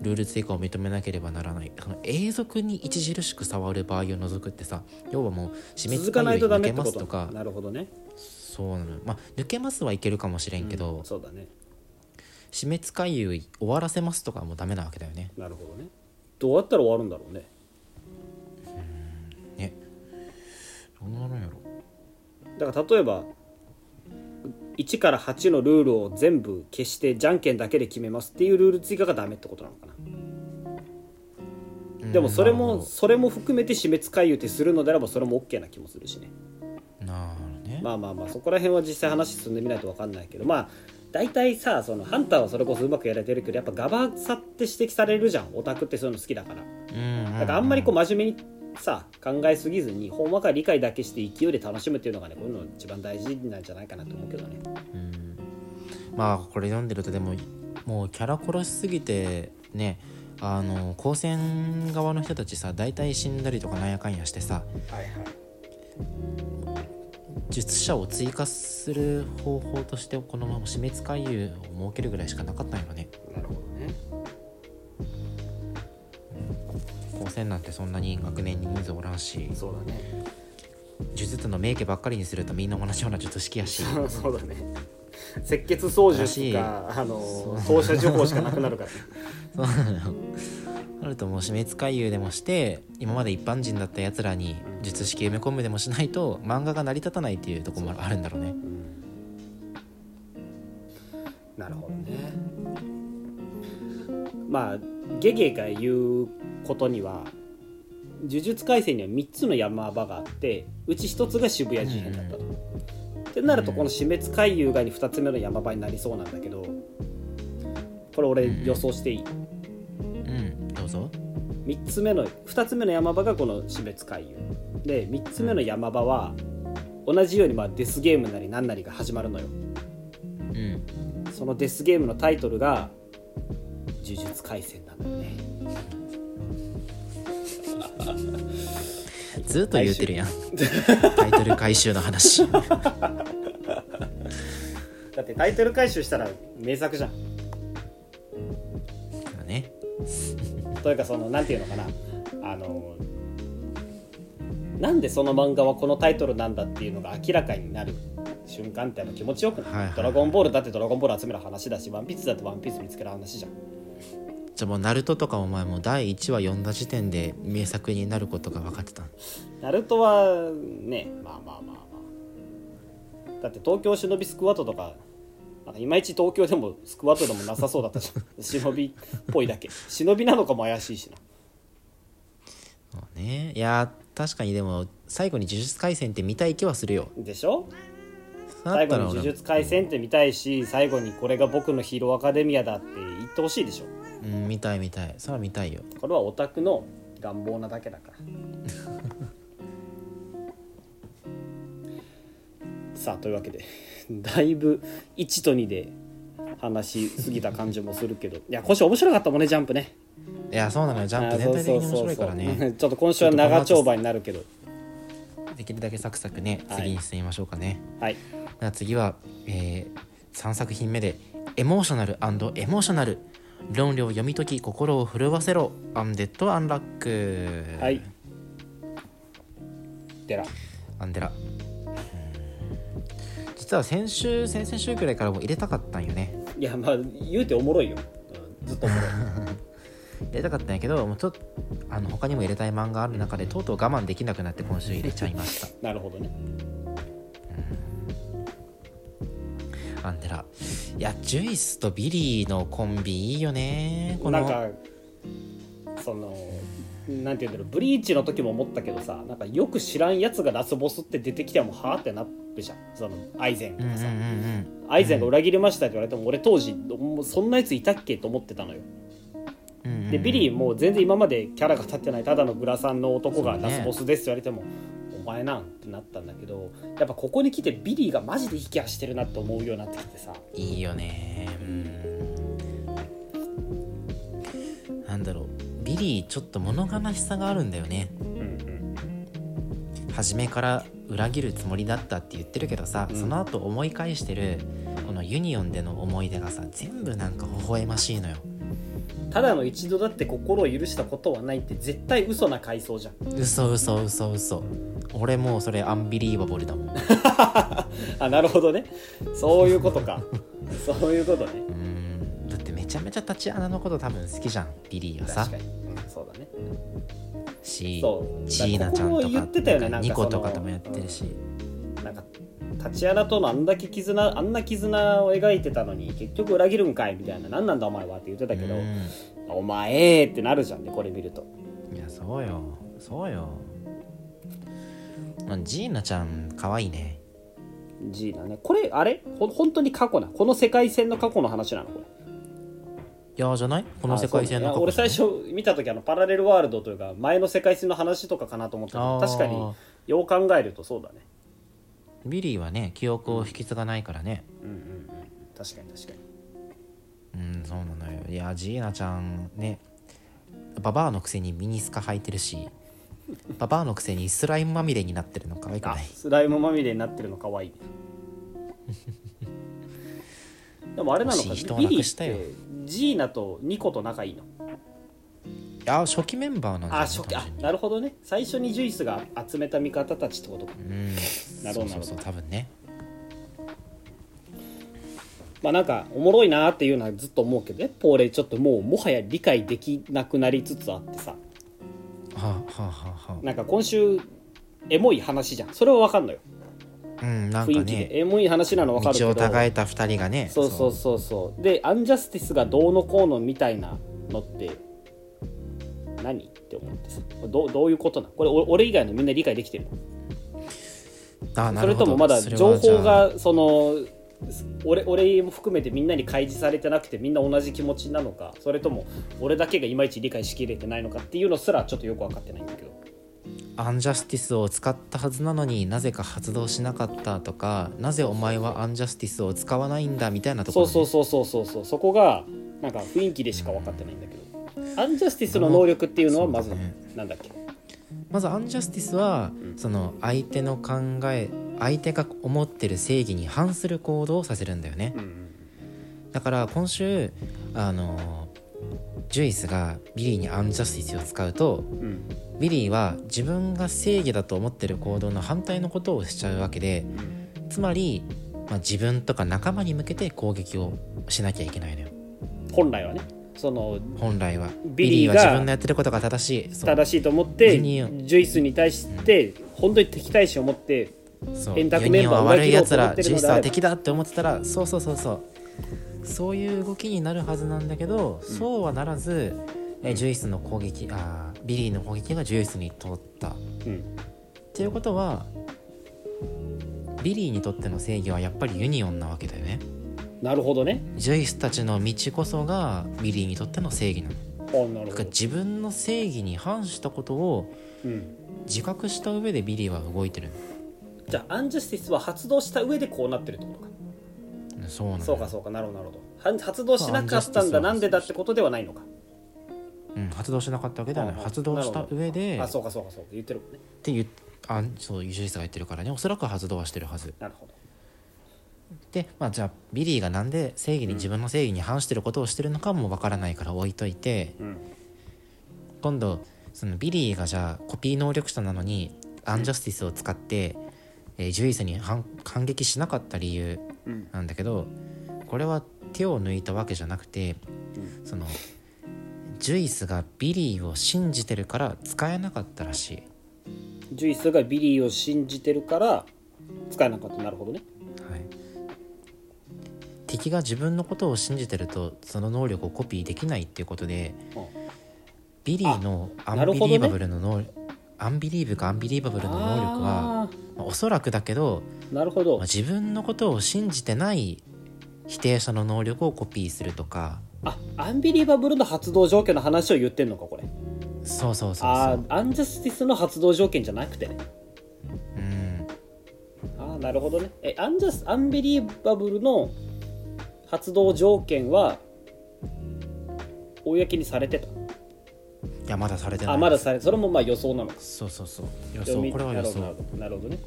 ルール追加を認めなければならない。その永続に著しく触る場合を除くってさ要はもう死滅回遊抜けますとか。なるほどね。そうなの。よまあ抜けますはいけるかもしれんけど、うんそうだね死滅回遊終わらせますとかはもうダメなわけだよね。なるほどね。どうやったら終わるんだろうね。ね。どうなるんやろ。だから例えば1から8のルールを全部消してじゃんけんだけで決めますっていうルール追加がダメってことなのかな。うん。でもそれもそれも含めて死滅回遊ってするのであればそれも OK な気もするしね。どなるね、まあまあまあそこら辺は実際話進んでみないと分かんないけどまあ大体さそのハンターはそれこそうまくやれてるけどやっぱガバさって指摘されるじゃん。オタクってそういうの好きだから。うんうん。だからあんまりこう真面目にさ考えすぎずにほんわか理解だけして勢いで楽しむっていうのがねこういうの一番大事なんじゃないかなと思うけどね。うん。まあこれ読んでるとでももうキャラ殺しすぎてねあの高専側の人たちさ大体死んだりとかなんやかんやしてさはいはい術者を追加する方法としてこのまま死滅回遊を設けるぐらいしかなかったんよね。なるほどね。高専なんてそんなに学年に人数おらんし。そうだね。呪術の名家ばっかりにするとみんな同じような術式やし。そうだね。赤血操術かあの投射情報しかなくなるからねそうなのよなるともう死滅回遊でもして今まで一般人だったやつらに術式埋め込むでもしないと漫画が成り立たないっていうところもあるんだろうね。なるほどね。まあゲゲが言うことには呪術廻戦には3つの山場があってうち1つが渋谷事変だったと。ってなるとこの死滅回遊がに2つ目の山場になりそうなんだけどこれ俺予想していい？うんぞ。3つ目の2つ目の山場がこの死滅回遊。で3つ目の山場は同じようにまあデスゲームなり何なりが始まるのよ。うん。そのデスゲームのタイトルが「呪術廻戦」なんだよね。ずっと言うてるやん。タイトル回収の話。だってタイトル回収したら名作じゃん。だねというかそのなんていうのかな。あのなんでその漫画はこのタイトルなんだっていうのが明らかになる瞬間っての気持ちよくない,、はいはいはい。ドラゴンボールだってドラゴンボール集める話だしワンピースだってワンピース見つける話じゃん。じゃあもうナルトとかお前もう第1話読んだ時点で名作になることが分かってたナルトはねまあまあまあまあ。だって東京忍びスクワットとかなんかいまいち東京でもスクワットでもなさそうだったじゃん。忍びっぽいだけ。忍びなのかも怪しいしな。そうね。いやー確かにでも最後に呪術廻戦って見たい気はするよ。でしょ？だ最後に呪術廻戦って見たいし最後にこれが僕のヒーローアカデミアだって言ってほしいでしょ。うん見たい見たい。それは見たいよ。これはオタクの願望なだけだから さあというわけでだいぶ1と2で話しすぎた感じもするけどいや今週面白かったもんねジャンプね。いやそうなのよ。ジャンプ全体的に面白いからね。ちょっと今週は長丁場になるけど。できるだけサクサクねはい。次に進みましょうかね、はい。では次は、え3作品目でエモーショナルエモーショナル。論理を読み解き心を震わせろ。アンデッド・アンラックはい。でら。アンデラうん実は先週先々週くらいからも入れたかったんよね。いやまあ言うておもろいよ、うんずっとおもろい。入れたかったんやけどもうちょっとあの他にも入れたい漫画ある中でとうとう我慢できなくなって今週入れちゃいました。なるほどね。アンデラいやジュイスとビリーのコンビいいよねこの。なんかそのなんていうんだろうブリーチの時も思ったけどさなんかよく知らんやつがラスボスって出てきてもはあってなるじゃん。そのアイゼンとかさ、うんうんうんアイゼンが裏切りましたって言われても俺当時もうそんなやついたっけと思ってたのよ。うんうんうん。でビリーもう全然今までキャラが立ってないただのグラサンの男がラスボスですって言われても、お前なんってなったんだけどやっぱここに来てビリーがマジで引き立ってるなって思うようになってきてさ。いいよね。うん。なんだろうちょっと物悲しさがあるんだよね。うんうん初めから裏切るつもりだったって言ってるけどさ、うん。その後思い返してるこのユニオンでの思い出がさ全部なんか微笑ましいのよ。ただの一度だって心を許したことはないって絶対嘘な回想じゃん。嘘嘘嘘嘘。俺もうそれ unbelievable だもん。あなるほどね。そういうことか。そういうことね。うん。だってめちゃめちゃタチアナのこと多分好きじゃんビリーはさ。確かに、うん、そうだね。しそう。チーナちゃんとかだからここも言ってたよね。なんかニコとかともやってるし、なんかタチアナとのあんだけ絆あんな絆を描いてたのに結局裏切るんかいみたいな。何なんだお前はって言ってたけど、うお前ってなるじゃんねこれ見ると。んいやそうよ。そうよ。まあジーナちゃん可愛いね。ジーナね。これあれ？ほ本当に過去な？この世界線の過去の話なの？これ。いやじゃない？この世界線の俺最初見た時あのパラレルワールドというか前の世界線の話とかかなと思ったけど確かによう考えるとそうだね。ビリーはね記憶を引き継がないからね。うんうんうん確かに確かに。うんそうなのよ。いやジーナちゃんね。ババアのくせにミニスカ履いてるし ババアのくせにスライムまみれになってるの可愛くあない？スライムまみれになってるのかわい。いねでもあれなのかビリ亡くしたよ。ーってジーナとニコと仲いいの？いや初期メンバーなんじゃないあ初期あなるほどね。最初にジュイスが集めた味方たちってことか。うん。なるほどそうそうそう多分ね。まあなんかおもろいなっていうのはずっと思うけどやっぱ俺ちょっともうもはや理解できなくなりつつあってさ。はあはあはあはなんか今週エモい話じゃん。それは分かんのよ。あうんなんか雰囲気で、ねエモい話なの分かるけ道をど違えた二人がねそうそうそうそう。でアンジャスティスがどうのこうのみたいなのって何って思ってさ。どうどういうことなの？これお俺以外のみんな理解できてるの？それともまだ情報がその俺俺も含めてみんなに開示されてなくてみんな同じ気持ちなのかそれとも俺だけがいまいち理解しきれてないのかっていうのすらちょっとよく分かってないんだけどアンジャスティスを使ったはずなのになぜか発動しなかったとかなぜお前はアンジャスティスを使わないんだみたいなところ、ね、そうそうそうそうそうそこがなんか雰囲気でしか分かってないんだけど。アンジャスティスの能力っていうのはまずね。なんだっけ？まずアンジャスティスは、うん。その相手の考え相手が思ってる正義に反する行動をさせるんだよね。うんうん。だから今週あのジュイスがビリーにアンジャスティスを使うとうんビリーは自分が正義だと思ってる行動の反対のことをしちゃうわけでつまり、まあ、自分とか仲間に向けて攻撃をしなきゃいけないのよ。本来はね。その本来は。ビリーは自分のやってることが正しい。正しいと思ってジュイスに対して本当に敵対心を持って円卓メンバーを裏悪いやつらジュイスは敵だって思ってたらそうそうそうそうそういう動きになるはずなんだけど、そうはならずえジュイスの攻撃あービリーの攻撃がジュイスに通った。っうん。ていうことはビリーにとっての正義はやっぱりユニオンなわけだよね。なるほどね。ジュイスたちの道こそがビリーにとっての正義なの。だからあなるほど、自分の正義に反したことをうん、自覚した上でビリーは動いてるじゃあアンジャスティスは発動した上でこうなってるってことか。のそうなのそうかそうかなるほどなるほど。は発動しなかったんだ。なんでだってことではないのか。うん、発動しなかったわけではない。発動した上であっそうかそうかそうか。言ってるもんね。て言っあそうユジュイスが言ってるからね。おそらく発動はしてるはず。なるほど。で、まあ、じゃあビリーがなんで正義に、自分の正義に反してることをしてるのかもわからないから置いといてうん。今度そのビリーがじゃあコピー能力者なのにアンジャスティスを使って、えージュイスに反反撃しなかった理由うんなんだけどこれは手を抜いたわけじゃなくてうん。そのジュイスがビリーを信じてるから使えなかったらしい。ジュイスがビリーを信じてるから使えなかった。なるほどね。はい、敵が自分のことを信じてるとその能力をコピーできないっていうことでうん。ビリーのアンビリーバブルの能力、アンビリーブかアンビリーバブルの能力はあまあおそらくだけど、ーなるほど。まあ自分のことを信じてない否定者の能力をコピーするとか。あアンビリバブルの発動条件の話を言ってんのかこれ。そうそうそうあそう。ーアンジャスティスの発動条件じゃなくてね。うん。ああなるほどね。えアンジャスアンビリバブルの発動条件は公にされてた？いやまだされてないあまだされそれもまあ予想なのか。そうそうそう。予想これは予想。なるほどね。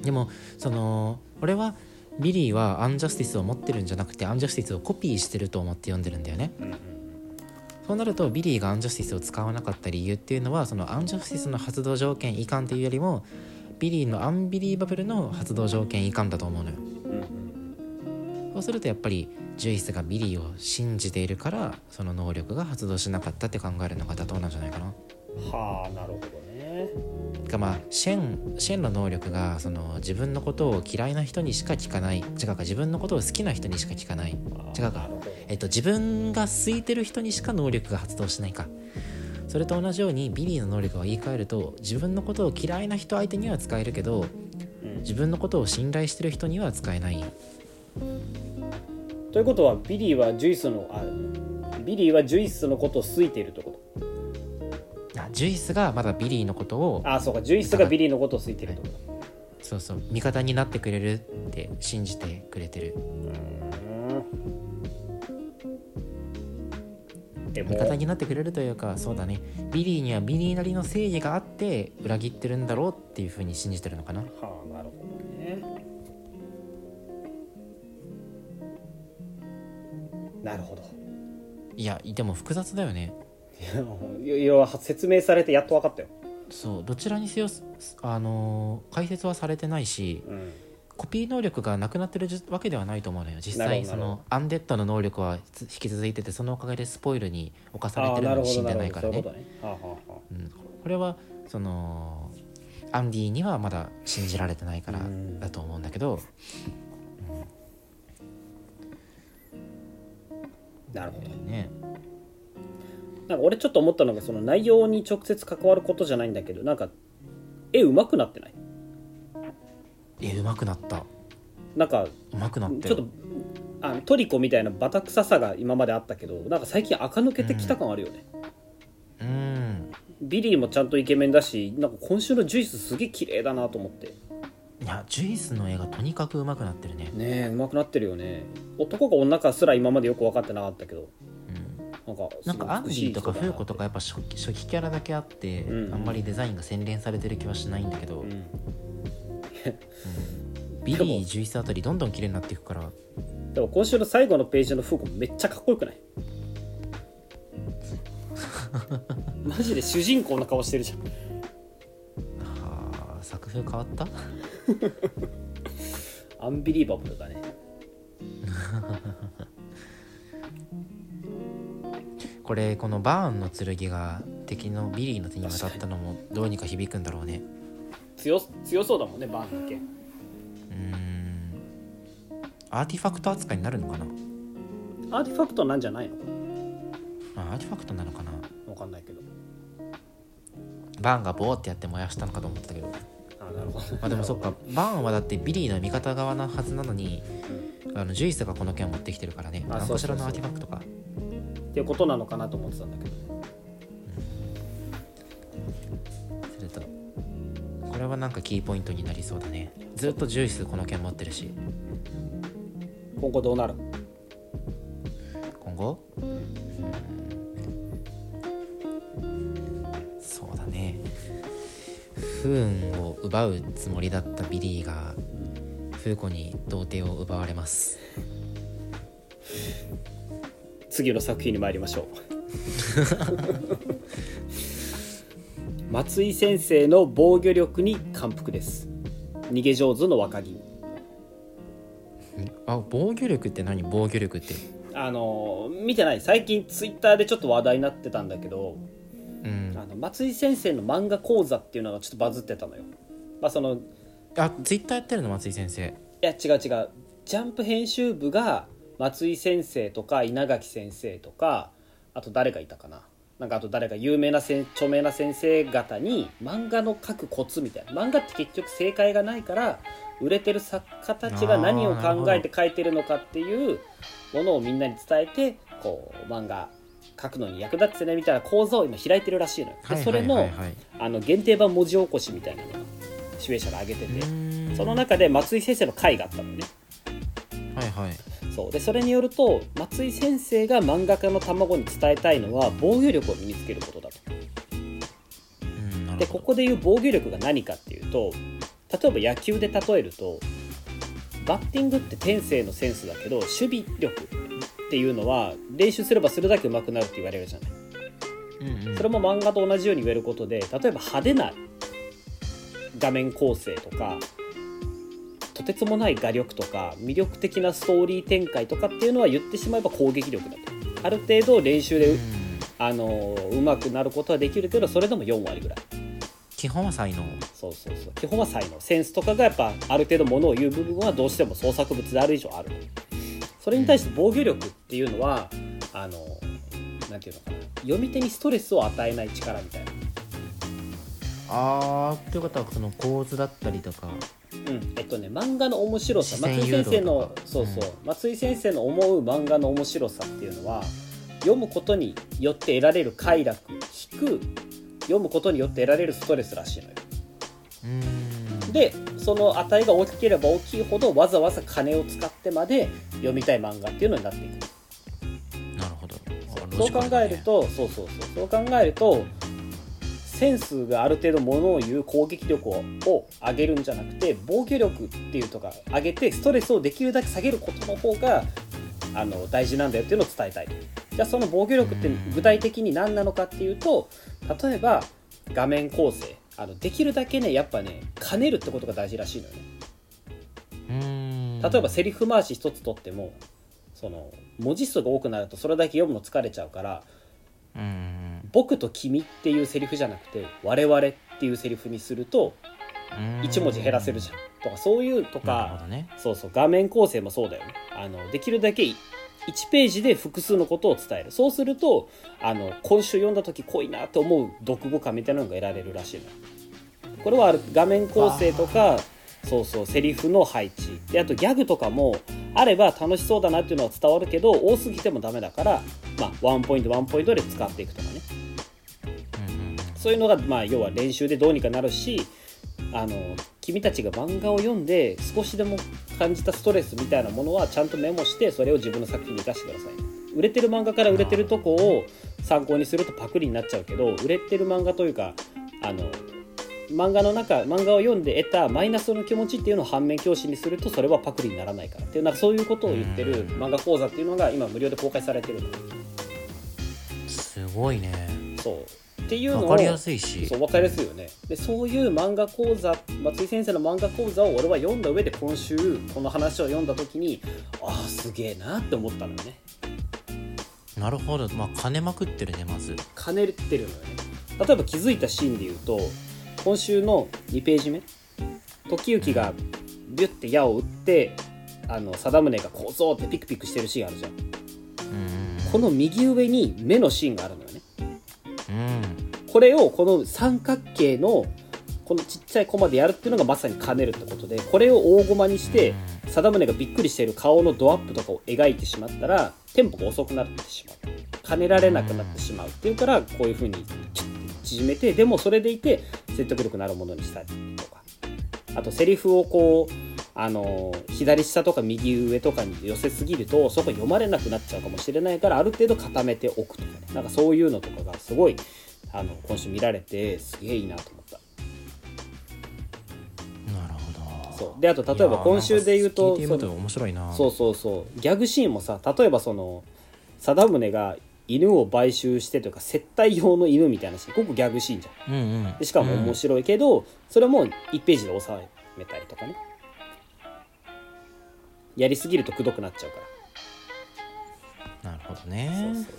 でもその俺はビリーはアンジャスティスを持ってるんじゃなくてアンジャスティスをコピーしてると思って読んでるんだよね。うんうんそうなるとビリーがアンジャスティスを使わなかった理由っていうのはそのアンジャスティスの発動条件違反というよりもビリーのアンビリーバブルの発動条件違反だと思うのよ。うんうんそうするとやっぱりジュイスがビリーを信じているからその能力が発動しなかったって考えるのが妥当なんじゃないかな。はあなるほどね。かまあシェンシェンの能力がその自分のことを嫌いな人にしか効かない。違うか自分のことを好きな人にしか効かない。違うか。えっと自分が好いてる人にしか能力が発動しないか。それと同じようにビリーの能力を言い換えると自分のことを嫌いな人相手には使えるけどうん。自分のことを信頼してる人には使えないということはビリーはジュイスのあビリーはジュイスのことを好いているってこと。あジュイスがまだビリーのことをあそうかジュイスがビリーのことを好いているってこと。そうそう味方になってくれるって信じてくれてる。でも味方になってくれるというかそうだね。ビリーにはビリーなりの正義があって裏切ってるんだろうっていうふうに信じてるのかな。はあなるほど。いやでも複雑だよね。いや説明されてやっと分かったよ、そうどちらにせよあのー解説はされてないしうん、コピー能力がなくなってるじわけではないと思うのよ。実際そのアンデッドの能力はつ引き続いててそのおかげでスポイルに侵されてるのに死んでどないからね。これはそのアンディにはまだ信じられてないからうん。だと思うんだけど、なるほど。ね。なんか俺ちょっと思ったのがその内容に直接関わることじゃないんだけどなんか絵うまくなってない？えうまくなった。なんかうまくなっちょっとあのトリコみたいなバタ臭さが今まであったけどなんか最近垢抜けてきた感あるよね、うん。ビリーもちゃんとイケメンだしなんか今週のジュイスすげえ綺麗だなと思っていやジュイスの絵がとにかくうまくなってるね、ねえうまくなってるよね。男か女かすら今までよく分かってなかったけど。うん、なんかなんかアンディとかフーコとか、かやっぱ初期初期キャラだけあって、うん。あんまりデザインが洗練されてる気はしないんだけど、うん、ビリー11あたりどんどん綺麗になっていくから。でも今週の最後のページのフーコめっちゃかっこよくない？マジで主人公の顔してるじゃん。はあ作風変わった？アンビリーバブルだね。これこのバーンの剣が敵のビリーの手に渡ったのもどうにか響くんだろうね。強強そうだもんねバーンだけ。うーん。アーティファクト扱いになるのかな？アーティファクトなんじゃないの？あアーティファクトなのかな？わかんないけど。バーンがボーってやって燃やしたのかと思ったけどあなるほど。まあでもそっか。バーンはだってビリーの味方側なはずなのにあのジュイスがこの剣を持ってきてるからね。あ何かしらのアーティファクトか。っていうことなのかなと思ってたんだけど。すると。これはなんかキーポイントになりそうだね。ずっとジュイスこの剣持ってるし。今後どうなる？今後？うん不運を奪うつもりだったビリーがフーコに童貞を奪われます。次の作品に参りましょう。松井先生の防御力に感服です。逃げ上手の若君あ防御力って何？防御力って。あの見てない。最近ツイッターでちょっと話題になってたんだけどうんあの松井先生の漫画講座っていうのがちょっとバズってたのよ。まあそのいあツイッターやってるの？松井先生。や違う違う。ジャンプ編集部が松井先生とか稲垣先生とかあと誰がいたかな。なんかあと誰か有名なせん著名な先生方に漫画の書くコツみたいな。漫画って結局正解がないから売れてる作家たちが何を考えて書いてるのかっていうものをみんなに伝えてこう漫画書くのに役立つねみたいな講座を今開いてるらしいのよ。でそれのあの限定版文字起こしみたいなのが主演者で上げててその中で松井先生の回があったのね。はいはいそうでそれによると松井先生が漫画家の卵に伝えたいのは防御力を身につけることだと。でここでいう防御力が何かっていうと例えば野球で例えるとバッティングって天性のセンスだけど守備力っていうのは練習すればするだけ上手くなるって言われるじゃない。うんうん。それも漫画と同じように言えることで例えば派手な画面構成とかとてつもない画力とか魅力的なストーリー展開とかっていうのは言ってしまえば攻撃力だと。ある程度練習で、うん。あの上手くなることはできるけどそれでも4割ぐらい。基本は才能。そうそうそう。基本は才能。センスとかがやっぱある程度ものを言う部分はどうしても創作物である以上あるそれに対して防御力っていうのはあのなんていうのかな読み手にストレスを与えない力みたいな。あーっていうことはその構図だったりとか。うん、えっとね漫画の面白さ松井先生のそうそう、松井先生の思う漫画の面白さっていうのは読むことによって得られる快楽引く読むことによって得られるストレスらしいのよ。うーんでその値が大きければ大きいほどわざわざ金を使ってまで読みたい漫画っていうのになっていく。なるほど。あそう考えると、そうそうそう。そう考えるとセンスがある程度ものを言う攻撃力をを上げるんじゃなくて防御力っていうとか上げてストレスをできるだけ下げることの方があの大事なんだよっていうのを伝えたい。じゃあその防御力って具体的に何なのかっていうと例えば画面構成あのできるだけねやっぱね兼ねるってことが大事らしいのよね。うーん。例えばセリフ回し一つとってもその文字数が多くなるとそれだけ読むの疲れちゃうから僕と君っていうセリフじゃなくて我々っていうセリフにするとうーん。1文字減らせるじゃん。とかそういうとかね。そうそう画面構成もそうだよね。あのできるだけ1ページで複数のことを伝える。そうするとあの今週読んだ時濃いなと思う読後感みたいなのが得られるらしいのこれはある画面構成とかそうそうセリフの配置。であとギャグとかもあれば楽しそうだなっていうのは伝わるけど多すぎてもダメだから、まあ、ワンポイントワンポイントで使っていくとかね。うん。そういうのが、まあ、要は練習でどうにかなるしあの君たちが漫画を読んで少しでも感じたストレスみたいなものはちゃんとメモしてそれを自分の作品に生かしてください。ね売れてる漫画から売れてるとこを参考にするとパクリになっちゃうけど売れてる漫画というかあの漫画の中漫画を読んで得たマイナスの気持ちっていうのを反面教師にするとそれはパクリにならないからっていうなんかそういうことを言ってる漫画講座っていうのが今無料で公開されてる。のすごいね。そうっていうのをわかりやすいし。そう分かりやすいよね。でそういう漫画講座松井先生の漫画講座を俺は読んだ上で今週この話を読んだ時にああすげえなって思ったのよね。なるほど。まあ金ねまくってるねまず。兼ねてるのよね。例えば気づいたシーンで言うと今週の2ページ目時行がビュッて矢を打ってあの貞宗がこうぞってピクピクしてるシーンあるじゃん。うん。この右上に目のシーンがあるのうん。これをこの三角形のこのちっちゃいコマでやるっていうのがまさに兼ねるってことでこれを大駒にして貞宗がびっくりしている顔のドアップとかを描いてしまったらテンポが遅くなってしまう。兼ねられなくなってしまうっていうからこういう風にキュッて縮めてでもそれでいて説得力のあるものにしたりとか。あとセリフをこうあの左下とか右上とかに寄せすぎるとそこ読まれなくなっちゃうかもしれないからある程度固めておくとかねなんかそういうのとかがすごいあの今週見られてすげえいいなと思った。なるほどそう。であと例えば今週で言うと面白いなそうそうそう。ギャグシーンもさ例えばその貞宗が犬を買収してというか接待用の犬みたいなシーン。ここギャグシーンじゃん。うんうん。でしかも面白いけど、それも1ページで収めたりとかねやりすぎるとくどくなっちゃうから。なるほどそうねそうそう。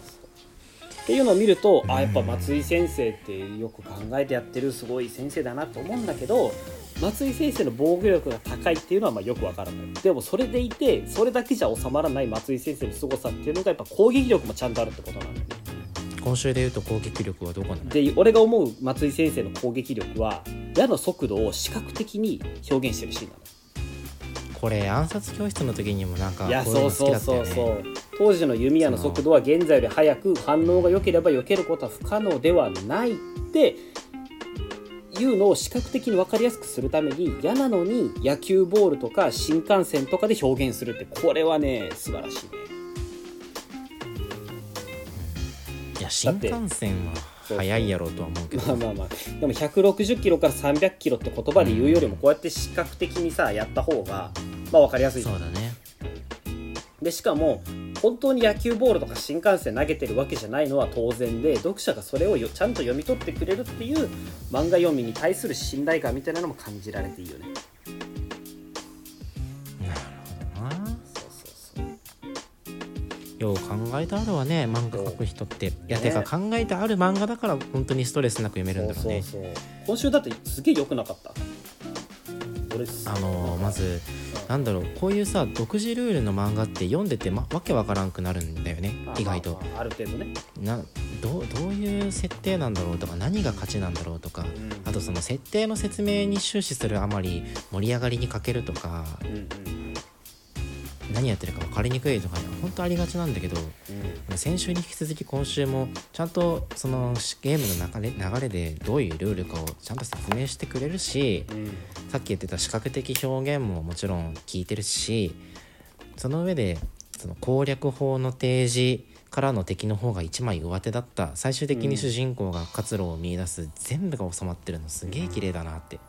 っていうのを見ると、あやっぱ松井先生ってよく考えてやってるすごい先生だなと思うんだけど松井先生の防御力が高いっていうのはまあよくわからない。でもそれでいてそれだけじゃ収まらない松井先生の凄さっていうのがやっぱ攻撃力もちゃんとあるってことなんだよね。今週で言うと攻撃力はどこなので俺が思う松井先生の攻撃力は矢の速度を視覚的に表現してるシーンなのこれ暗殺教室の時にもなんかこういうそうの好きだったよね。そうそうそう。当時の弓矢の速度は現在より速く反応が良ければ避けることは不可能ではないっていうのを視覚的に分かりやすくするために矢なのに野球ボールとか新幹線とかで表現するってこれはね素晴らしいね。いや新幹線は速いやろうとは思うけど。まあまあまあ。でも160キロから300キロって言葉で言うよりもこうやって視覚的にさやった方がまあ分かりやすいそうだね。でしかも本当に野球ボールとか新幹線投げてるわけじゃないのは当然で読者がそれをよちゃんと読み取ってくれるっていう漫画読みに対する信頼感みたいなのも感じられていいよねよう考えてあるわね漫画描く人って。いやてかね考えてある漫画だから本当にストレスなく読めるんだろうね。今週だってすげえ良くなかった。俺あのーまずなんだろうこういうさ独自ルールの漫画って読んでて、ま、わけわからんくなるんだよねまあ意外とまあまあある程度ね、などうどういう設定なんだろうとか何が勝ちなんだろうとかうん。あとその設定の説明に終始するあまり盛り上がりに欠けるとかうんうん何やってるか分かりにくいとかね本当ありがちなんだけどうん。先週に引き続き今週もちゃんとそのゲームの流れ流れでどういうルールかをちゃんと説明してくれるしうん。さっき言ってた視覚的表現ももちろん聞いてるしその上でその攻略法の提示からの敵の方が一枚上手だった。最終的に主人公が活路を見出す全部が収まってるのすげえ綺麗だなって。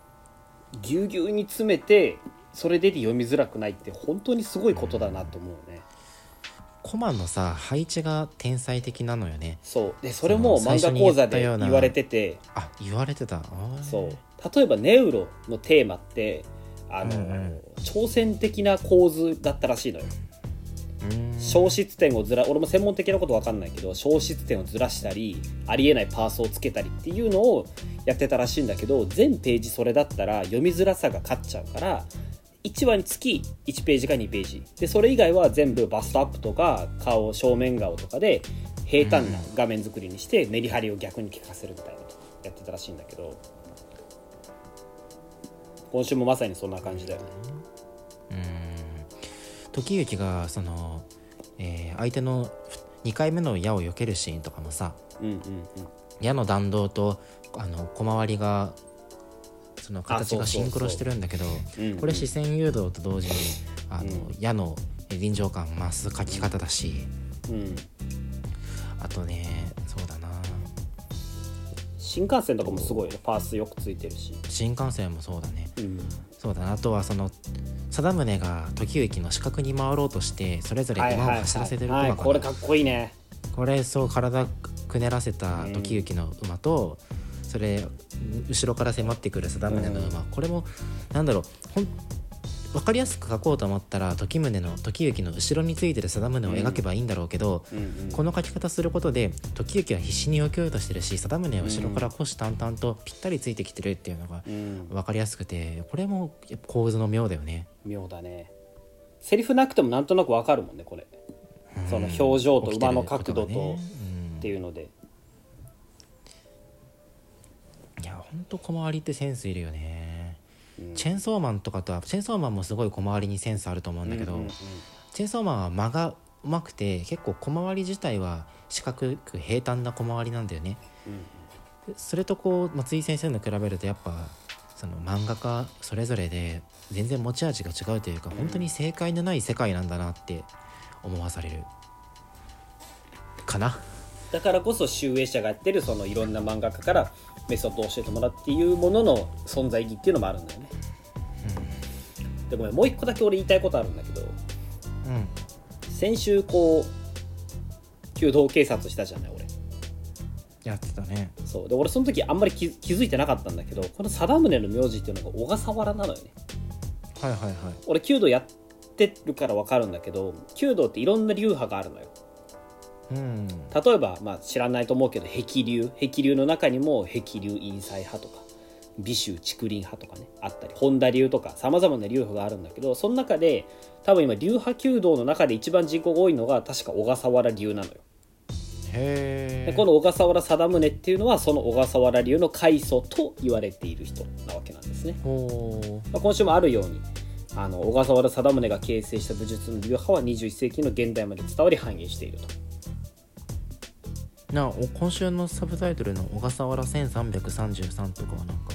ぎゅうぎゅうに詰めてそれで読みづらくないって本当にすごいことだなと思うね。コマのさ配置が天才的なのよね。そう。でそれも漫画講座で言われてて。あ言われてた。そう。例えばネウロのテーマってあの、うんうん。挑戦的な構図だったらしいのよ。うーん。消失点をずら俺も専門的なこと分かんないけど消失点をずらしたりありえないパースをつけたりっていうのをやってたらしいんだけど全ページそれだったら読みづらさが勝っちゃうから1話につき1ページか2ページ。でそれ以外は全部バストアップとか顔正面顔とかで平坦な画面作りにしてメリハリを逆に効かせるみたいなとやってたらしいんだけど。今週もまさにそんな感じだよね。うーん。時行がその、えー相手の2回目の矢を避けるシーンとかもさうんうんうん。矢の弾道とあの小回りがその形がシンクロしてるんだけどうんうん。これ視線誘導と同時にあの、うん。矢の臨場感増す書き方だし。うん。あとねそうだな。新幹線とかもすごいよね。パースよくついてるし。新幹線もそうだね。うん。そうだな。あとはその貞宗が時行の死角に回ろうとしてそれぞれ馬を走らせてるはい馬これかっこいいね。これそう体くねらせた時行の馬と、それ後ろから迫ってくる貞宗の馬、これもなんだろうほん分かりやすく描こうと思ったら時宗の時行の後ろについてる貞宗を描けばいいんだろうけど、うんうん。この描き方することで時行は必死に避けようとしてるし貞宗は後ろから虎視眈々とぴったりついてきてるっていうのがうん。分かりやすくてこれもやっぱ構図の妙だよね。妙だね。セリフなくてもなんとなくわかるもんねこれ。その表情と馬の角度とねっていうのでいやほんと小回りってセンスいるよね。うんチェーンソーマンとかとはチェーンソーマンもすごい小回りにセンスあると思うんだけど、うんうんうんチェーンソーマンは間がうまくて結構小回り自体は四角く平坦な小回りなんだよね。それとこう松井先生の比べるとやっぱその漫画家それぞれで全然持ち味が違うというか本当に正解のない世界なんだなって思わされるかな。だからこそ集英社がやってるそのいろんな漫画家からメソッドを教えてもらうっていうものの存在意義っていうのもあるんだよね。でごめんもう一個だけ俺言いたいことあるんだけどうん、先週こう弓道警察したじゃない俺やってたね。そうで俺その時あんまり気気づいてなかったんだけどこの貞宗の名字っていうのが小笠原なのよねはいはいはい。俺弓道やってるから分かるんだけど弓道っていろんな流派があるのようん。例えば、まあ、知らないと思うけど壁流。壁流の中にも壁流陰才派とか美州竹林派とかねあったり本田流とかさまざまな流派があるんだけどその中で多分今流派弓道の中で一番人口が多いのが確か小笠原流なのよ。へえ。でこの小笠原貞宗っていうのはその小笠原流の開祖と言われている人なわけなんですね。まあ、今週もあるようにあの小笠原貞宗が形成した武術の流派は21世紀の現代まで伝わり繁栄しているとなお今週のサブタイトルの「小笠原1333」とかはなんか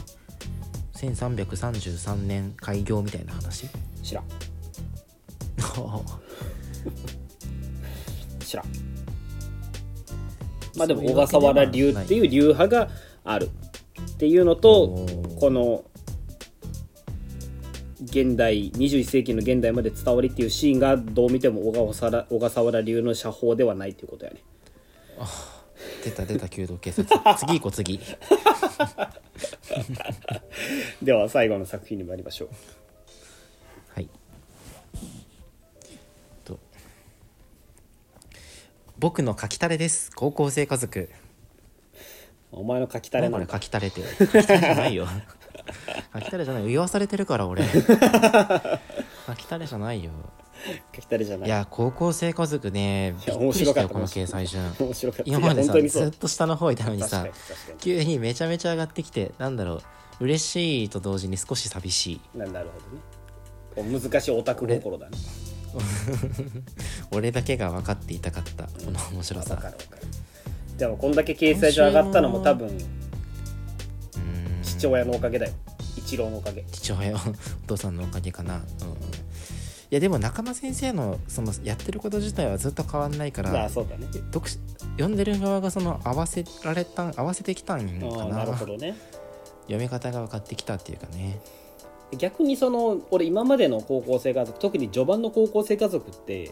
1333年開業みたいな話？知らん。知らん。まあでも小笠原流っていう流派がある。っていうのとこの現代21世紀の現代まで伝わりっていうシーンがどう見ても小笠原小笠原流の写法ではないということやね出た出た弓道警察。次行こう次。では最後の作品に参りましょう。はい。と。僕の書きたれです。高校生家族。お前の書きたれなんだ。書きたれって。書きたれじゃないよ。書きたれじゃない言わされてるから俺。書きたれじゃないよじゃない。いや高校生家族ねびっくりしたよこの掲載順。面白かった。今までさずっと下の方いたのにさ急にめちゃめちゃ上がってきてなんだろう嬉しいと同時に少し寂しい。ななるほどね。難しいオタク心だね。俺だけが分かっていたかったこの面白わさかるわかる。でもこんだけ掲載上上がったのも多分うん。父親のおかげだよ。一郎のおかげ。父親お父さんのおかげかな、うん、いやでも中間先生のそのやってること自体はずっと変わんないかまあらそうだね。読し読んでる側がその合わせられた合わせてきたんかな。なるほどね。読み方が分かってきたっていうかね。逆にその俺今までの高校生家族特に序盤の高校生家族って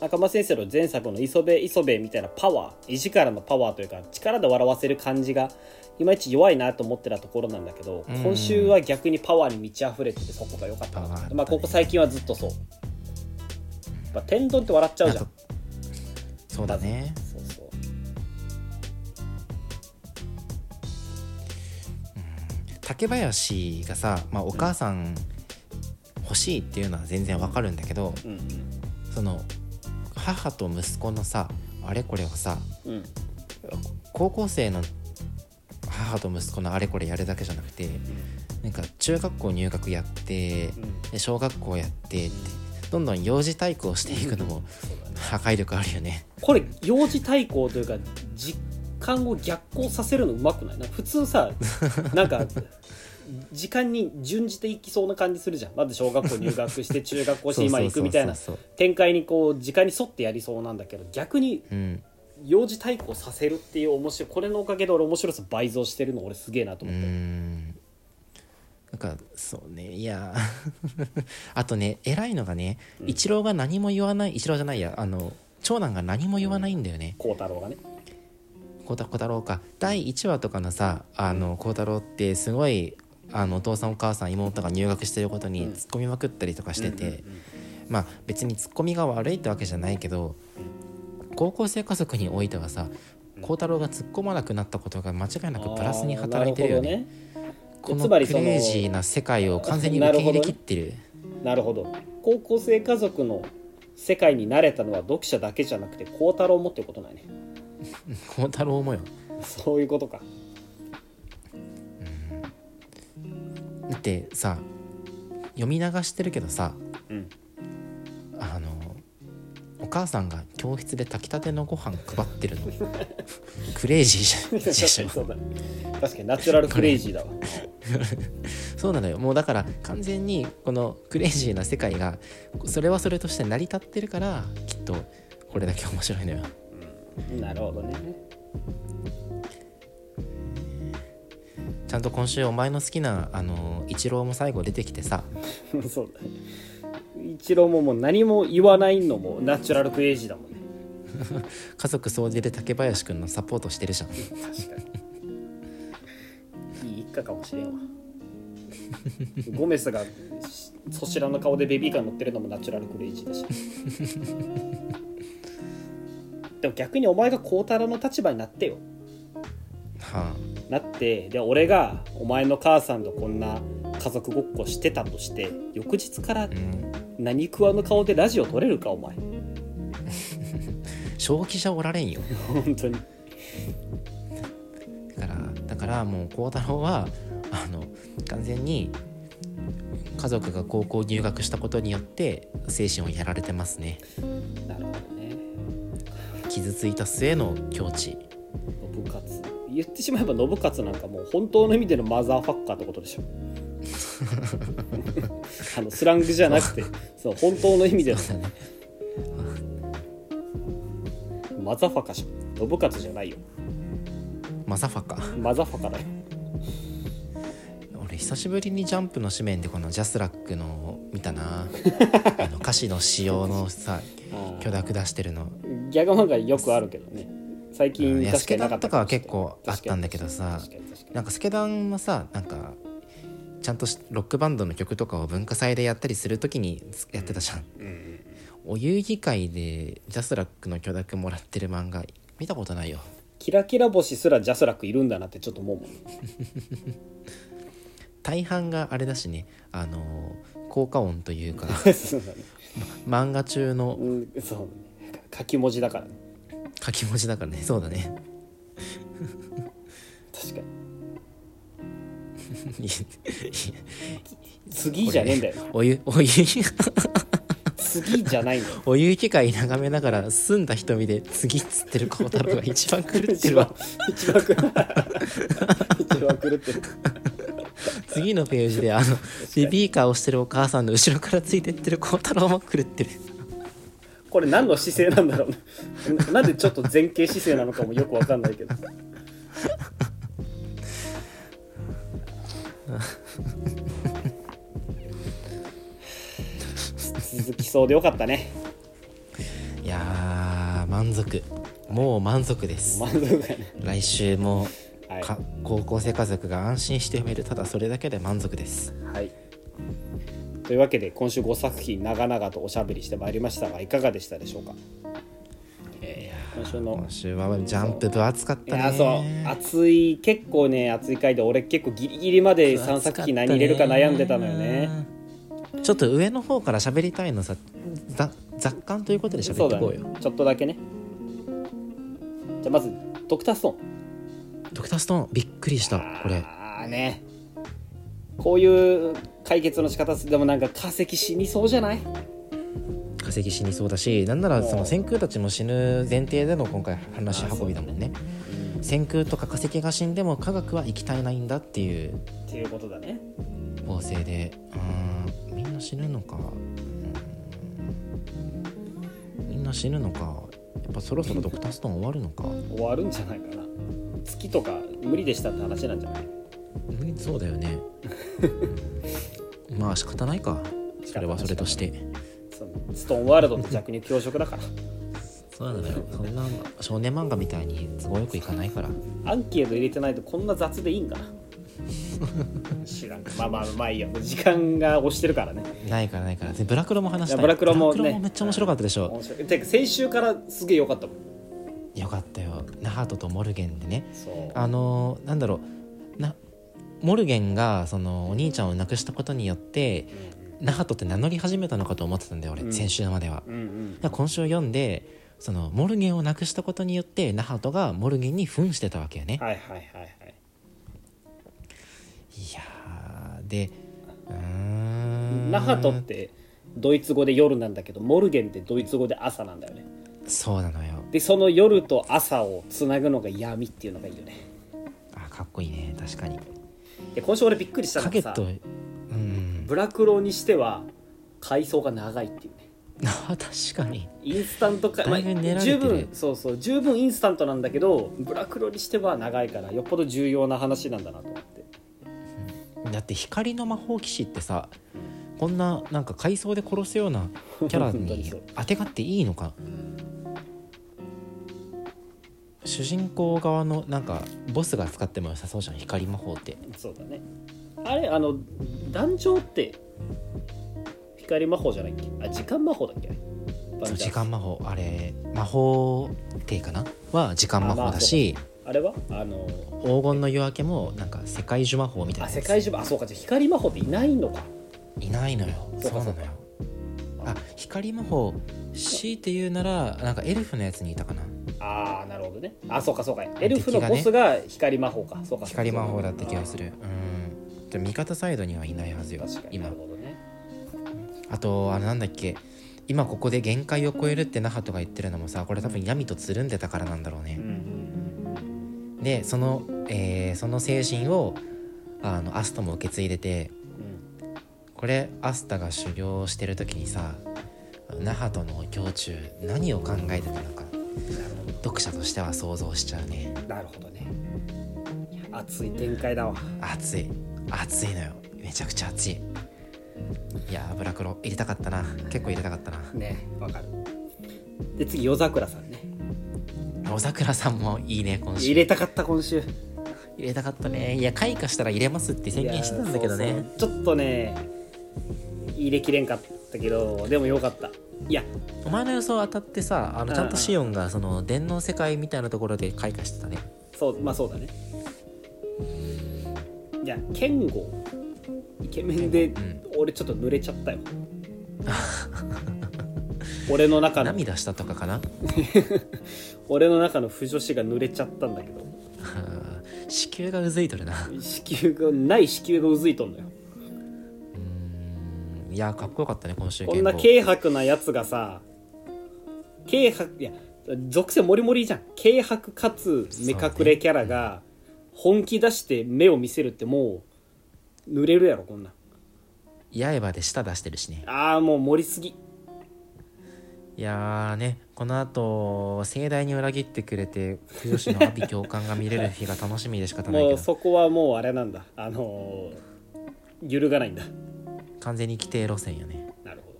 中間先生の前作の磯部磯部みたいなパワー意からのパワーというか力で笑わせる感じがいまいち弱いなと思ってたところなんだけど、うん。今週は逆にパワーに満ち溢れててそこが良かったなまあここ最近はずっとそう。やっぱ天丼って笑っちゃうじゃん。そうだね。そうそう。竹林がさ、まあ、お母さん欲しいっていうのは全然わかるんだけど、うん。その母と息子のさあれこれをさうん。うん高校生の母と息子のあれこれやるだけじゃなくてなんか中学校入学やってうん。で小学校やってってどんどん幼児体育をしていくのも破壊力あるよね。これ幼児対抗というか実感を逆行させるのうまくない？な普通さなんか 時間に準じていきそうな感じするじゃん。まず小学校入学して 中学校して今行くみたいな展開にこう時間に沿ってやりそうなんだけど逆に幼児対抗させるっていう面白いこれのおかげで俺面白さ倍増してるの俺すげえなとう思って、ん。なんかそうねいや。あとね偉いのがね一郎が何も言わない一郎じゃないやあの長男が何も言わないんだよね。孝太郎がね。孝太孝太郎か。第1話とかのさあの孝太郎ってすごいあのお父さんお母さん妹が入学してることにうん。突っ込みまくったりとかしてて、まあ別にツッコミが悪いってわけじゃないけど高校生家族においてはさ孝太郎が突っ込まなくなったことが間違いなくプラスに働いてるよね。このクつまりそのレイジーな世界を完全に受け入れきってる。なるほど。高校生家族の世界に慣れたのは読者だけじゃなくて孝太郎もっていうことないね。孝太郎もよ。そういうことかだってさ読み流してるけどさうん。あのお母さんが教室で炊きたてのご飯配ってるの。クレイジーじゃん。でしょそうだ。確かにナチュラルクレイジーだわ。そうなのよ。もうだから完全にこのクレイジーな世界がそれはそれとして成り立ってるからきっとこれだけ面白いのよ。なるほどねちゃんと今週お前の好きなあのイチローも最後出てきてさ。そうだね。一郎ももう何も言わないのもナチュラルクレイジーだもんね。家族総出で竹林くんのサポートしてるじゃん。確かに。いい一家かもしれんわ。ゴメスがそちらの顔でベビーカー乗ってるのもナチュラルクレイジーだし。でも逆にお前が孝太郎の立場になってよ。はなってで俺がお前の母さんとこんな家族ごっこしてたとして翌日から何食わぬ顔でラジオ撮れるかお前。正気じゃおられんよ。本当に。だからだからもう孝太郎はあの完全に家族が高校入学したことによって精神をやられてますね。なるほどね。傷ついた末の境地。信勝言ってしまえば信勝なんかもう本当の意味でのマザーファッカーってことでしょ。あのスラングじゃなくてそう本当の意味でのね。マザーファカしょ信勝じゃないよ。マザファかマザーファカだよ。俺久しぶりにジャンプの紙面でこのジャスラックの見たな。あの歌詞の仕様のさあ許諾出してるの。ーギャグ漫画よくあるけどね最近確かになかったスケダンとかは結構あったんだけどさなんかスケダンはさなんかちゃんとしたロックバンドの曲とかを文化祭でやったりする時にやってたじゃん、うんうんお遊戯会でジャスラックの許諾もらってる漫画見たことないよ。キラキラ星すらジャスラックいるんだなってちょっと思うもん。大半があれだしね。あの効果音というか ね。漫画中のうんそうね。書き文字だからね書き文字だからね。そうだね。確かに。次じゃねえんだよ。お湯。お湯。次じゃないんだよお湯機械眺めながら澄んだ瞳で次っつってる孝太郎が一番狂って一るわ。番一番狂一番狂ってる。次のページであのベビーカーをしてるお母さんの後ろからついてってる孝太郎も狂ってるこれ何の姿勢なんだろうね。な なんでちょっと前傾姿勢なのかもよくわかんないけど。続きそうでよかったね。いやー満足。もう満足です。満足がね。来週もはい。か高校生家族が安心して読めるただそれだけで満足です。はいというわけで今週5作品長々とおしゃべりしてまいりましたがいかがでしたでしょうか、えー今週の今週はジャンプ分厚かったね。いやそう熱い結構ね熱い回で俺結構ギリギリまで3作品何入れるか悩んでたのよね。ちょっと上の方から喋りたいのさざ雑感ということで喋ってこうよ。ね。ちょっとだけね。じゃあまずドクターストーン。ドクターストーンびっくりしたこれ。ああね。こういう解決の仕方でもなんか化石死にそうじゃない？化石死にそうだしなんならその先空たちも死ぬ前提での今回話し運びだもんね。先空とか化石が死んでも科学は生き絶えないんだっていうっていうことだね。構成で。うんみんな死ぬのか。うん。みんな死ぬのか。やっぱそろそろドクターストーン終わるのか。終わるんじゃないかな。月とか無理でしたって話なんじゃない？うんそうだよね。う んまあ仕方ないか。それはそれとして。ストーンワールドって弱肉強食だから。そうなのよ。そんな少年漫画みたいに都合よくいかないから。アンケート入れてないとこんな雑でいいんかな。知らん。まあまあまあいいや時間が押してるからね。ないからないから。でブラクロも話したい。ブラクロもね。ブラクロめっちゃ面白かったでしょ、面白い。てか先週からすげえ良かったもん。よかったよ。ナハトとモルゲンでね。あのーなんだろう。なモルゲンがそのお兄ちゃんを亡くしたことによってナハトって名乗り始めたのかと思ってたんだよ俺、うん。先週までは。うんうん。今週読んでそのモルゲンを亡くしたことによってナハトがモルゲンに扮してたわけよね。はいはいはいはい。いやーでうーん。 Nacht ってドイツ語で夜なんだけど Morgen ってドイツ語で朝なんだよね。そうなのよ。でその夜と朝をつなぐのが闇っていうのがいいよね。あかっこいいね確かにで今週俺びっくりしたのがさうん。ブラクロにしては階層が長いっていうね。あ 確かに。インスタントか、だいぶ練られてる。十分そうそう十分インスタントなんだけどブラクロにしては長いからよっぽど重要な話なんだなと思って。だって光の魔法騎士ってさこんななんか階層で殺すようなキャラに 本当にそう。当てがっていいのか？主人公側のなんかボスが使っても良さそうじゃん光魔法って。そうだね。あれあの壇上って光魔法じゃないっけ？あ時間魔法だっけ？時間魔法。あれ魔法帝かな？は時間魔法だし、あれは？あの黄金の夜明けもなんか世界樹魔法みたいなあ世界中あそうか。じゃあ光魔法っていないのか。いないのよ。そかそううなのよ。あ光魔法強いて言うならなんかエルフのやつにいたかなああなるほどね。あそうかそうか。エルフのボスが光魔法か。そうか光魔法だった気がする。うん。でも味方サイドにはいないはずよ確かに。な今るほどね。あとあれなんだっけ。今ここで限界を超えるってナハトが言ってるのもさこれ多分闇とつるんでたからなんだろうね。うんうんでその、えーその精神をあのアストも受け継いでてうんこれアスタが修行してる時にさナハトの胸中何を考えてたのか読者としては想像しちゃうね。なるほどね。熱い展開だわ。熱い。熱いのよ。めちゃくちゃ熱い。いやーブラクロ入れたかったな。結構入れたかったな。ねわかる。で次夜桜さんね。小桜さんもいいね今週。入れたかった今週。入れたかったね。いや開花したら入れますって宣言してたんだけどね。ちょっとね入れきれんかったけどでもよかったいやお前の予想当たってさあのうんちゃんとシオンがその電脳世界みたいなところで開花してたね。そうまあそうだね。いやケンゴイケメンでん。俺ちょっと濡れちゃったよ。俺の中の。涙したとかかな？俺の中の不女子が濡れちゃったんだけど。子宮がうずいとるな。子宮がない子宮がうずいとんのよ。うんいやかっこよかったね今週こんな軽薄なやつがさ軽薄いや属性モリモリじゃん。軽薄かつ目隠れキャラが本気出して目を見せるってもう濡れるやろこんな。ん刃で舌出してるしね。ああもう盛りすぎ。いやーねこの後盛大に裏切ってくれて不女子の阿鼻共感が見れる日が楽しみで仕方ないけど。もうそこはもうあれなんだ。あのー揺るがないんだ完全に規定路線やね。なるほ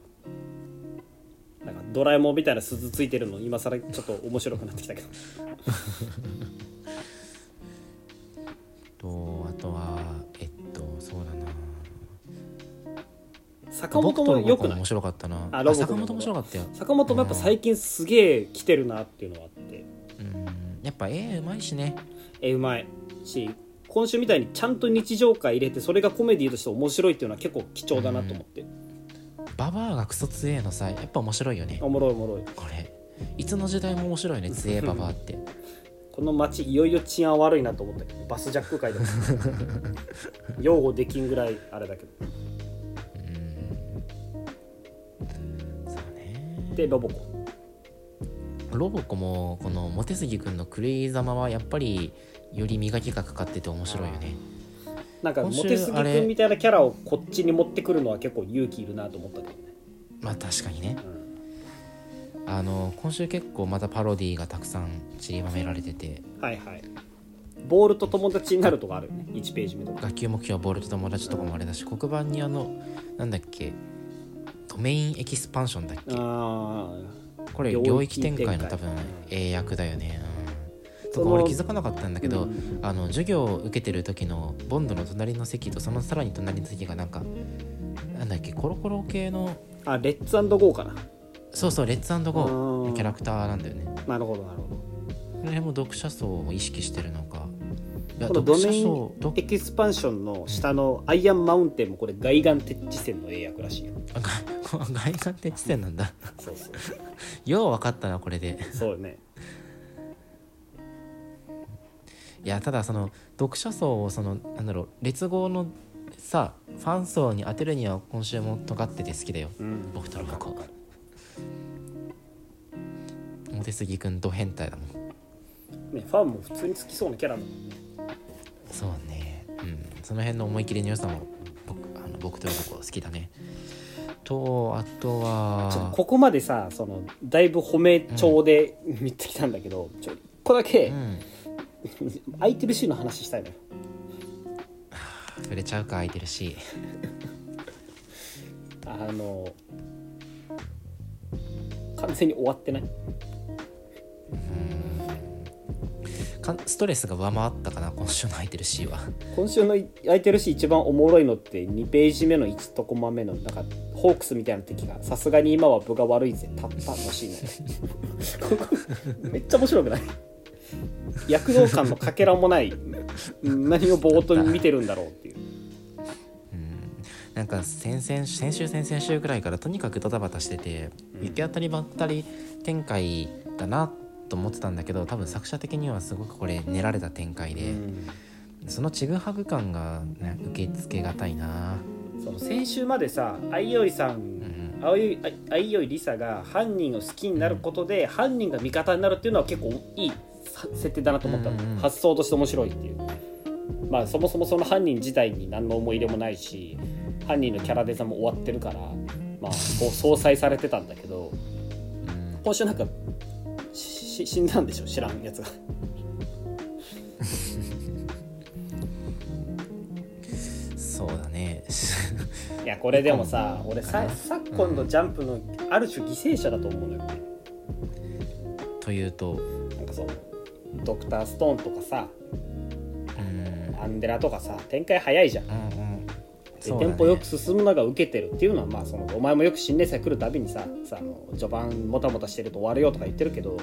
ど。なんかドラえもんみたいな鈴ついてるの今更ちょっと面白くなってきたけど。とあとはえっとそうだな。坂本もよくない？面白かったなあ坂本面白かったよ坂本もやっぱ最近すげえ来てるな。っていうのはあってうんやっぱ絵うまいしねえうまいし今週みたいにちゃんと日常感入れてそれがコメディとして面白いっていうのは結構貴重だなと思って、ババアがクソ強えのさやっぱ面白いよね。おもろいおもろい。これいつの時代も面白いね。強えババアってこの街いよいよ治安悪いなと思ったけどバスジャック界でも擁護できんぐらいあれだけど。そうねでロボコ。ロロボコもこのモテ杉君の狂いざまはやっぱりより磨きがかかってて面白いよね。なんかモテすぎ君みたいなキャラをこっちに持ってくるのは結構勇気いるなと思ったけどね、まあ確かにね。うん。あの今週結構またパロディーがたくさん散りばめられてて。はいはい。ボールと友達になるとかあるよね。1ページ目とか。学級目標ボールと友達とかもあれだし黒板にあのなんだっけドメインエキスパンションだっけ。あこれ領域展開の多分英訳だよねうんそのとか俺気づかなかったんだけど、う。んあの授業を受けてる時のボンドの隣の席とそのさらに隣の席がなんかなんだっけコロコロ系のあレッツゴーかな。そうそうレッツゴうんー。のキャラクターなんだよね。なるほどなるほど。この辺も読者層を意識してるのか。このド読メインエキスパンションの下のアイアンマウンテンもこれ外眼鉄地線の英訳らしいよ。外観って地点なんだ。そうそう。よう分かったなこれで。そうよねいやただその読者層をそのなんだろう列号のさファン層に当てるには今週も尖ってて好きだよ。うん。僕とロボコわかるモテ杉くんド変態だもん。ねファンも普通に好きそうなキャラだもん。ねそうね。うん。その辺の思い切りの良さも僕あの僕とロボコ好きだね。とあとちょっとはここまでさそのだいぶ褒め調で見てきたんだけど、ちょ一個だけうん 空いてるシーンの話したいの。よ触れちゃうか空いてるしあの完全に終わってない？かストレスが上回ったかな今週の空いてるしは。今週の空いてるし一番おもろいのって2ページ目の1コマ目のなんかホークスみたいな敵がさすがに今は分が悪いぜたったのシーンね。ここめっちゃ面白くない？躍動感のかけらもない何をぼーっと見てるんだろうっていう。なんか先々先週先々週ぐらいからとにかくドタバタしててうん。行き当たりばったり展開だなと思ってたんだけど多分作者的にはすごくこれ練られた展開で、そのちぐはぐ感が、ね、受け付けがたいな。その先週までさ相生さんうん。相生相生りさが犯人を好きになることで、犯人が味方になるっていうのは結構いいさ設定だなと思ったの、うんうん。発想として面白いっていう。まあそもそもその犯人自体に何の思い入れもないし犯人のキャラデザも終わってるからまあこう相殺されてたんだけどうん。今週なんかしし死んだんでしょ？知らんやつが。そうだね。いやこれでもさ俺さ昨今のジャンプのある種犠牲者だと思うのよ。ねというとなんかそうドクターストーンとかさうん。アンデラとかさ展開早いじゃん。でうん。うんね。ンポよく進むのが受けてるっていうのはまあそのお前もよく新年祭来るたびにささあの序盤もたもたしてると終わるよとか言ってるけど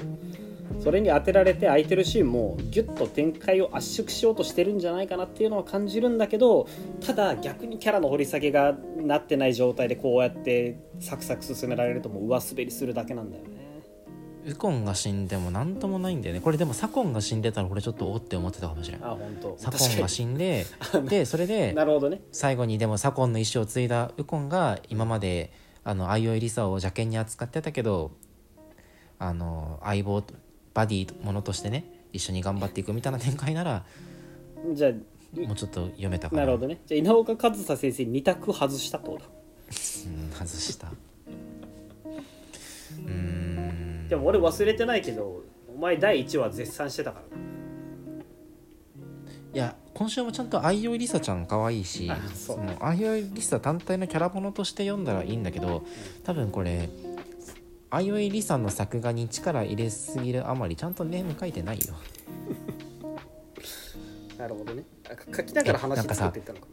それに当てられて空いてるシーンもギュッと展開を圧縮しようとしてるんじゃないかなっていうのは感じるんだけどただ逆にキャラの掘り下げがなってない状態でこうやってサクサク進められるともう上滑りするだけなんだよねウコンが死んでも何ともないんだよね。これでもサコンが死んでたら俺ちょっとおって思ってたかもしれないあ本当サコンが死んででそれで なるほどね。最後にでも左近の意思を継いだ右近が今まであの相生リサを邪険に扱ってたけどあの相棒とバディものとしてね一緒に頑張っていくみたいな展開ならじゃあもうちょっと読めたかな。なるほどね。じゃあ稲岡和沙先生2択外したってことだ。うん外したうーん。でも俺忘れてないけどお前第1話絶賛してたから。ないや今週もちゃんと相生リサちゃん可愛いしあそう。の相生リサ単体のキャラものとして読んだらいいんだけど多分これ相生リサの作画に力入れすぎるあまりちゃんとネーム書いてないよ。なるほどね。あ書きながら話えなんかさ作ってたのか。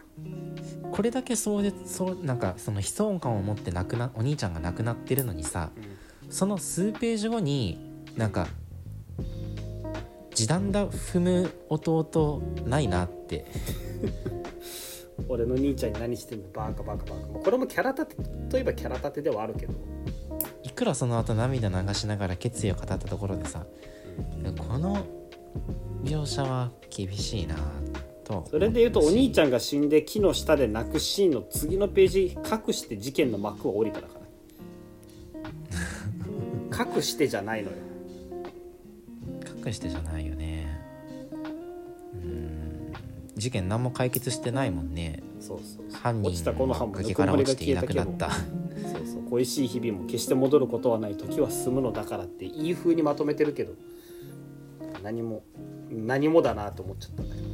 なこれだけそうでそうなんかその悲壮感を持って亡くなお兄ちゃんが亡くなってるのにさその数ページ後になんか時短だ踏む弟ないなって。俺の兄ちゃんに何してんの？バカバカバカ。まあこれもキャラ立てといえばキャラ立てではあるけど。いくらその後涙流しながら決意を語ったところでさこの描写は厳しいなと。それで言うとお兄ちゃんゃんが死んで木の下で泣くシーンの次のページ隠して事件の幕を降りただから隠してじゃないのよ。くしてじゃないよね。うん。事件何も解決してないもんね。そうそう犯人落ちたこの崖から落ちていなくなった。そうそう。恋しい日々も決して戻ることはない時は進むのだからっていい風にまとめてるけど。何も何もだなと思っちゃったんだけど。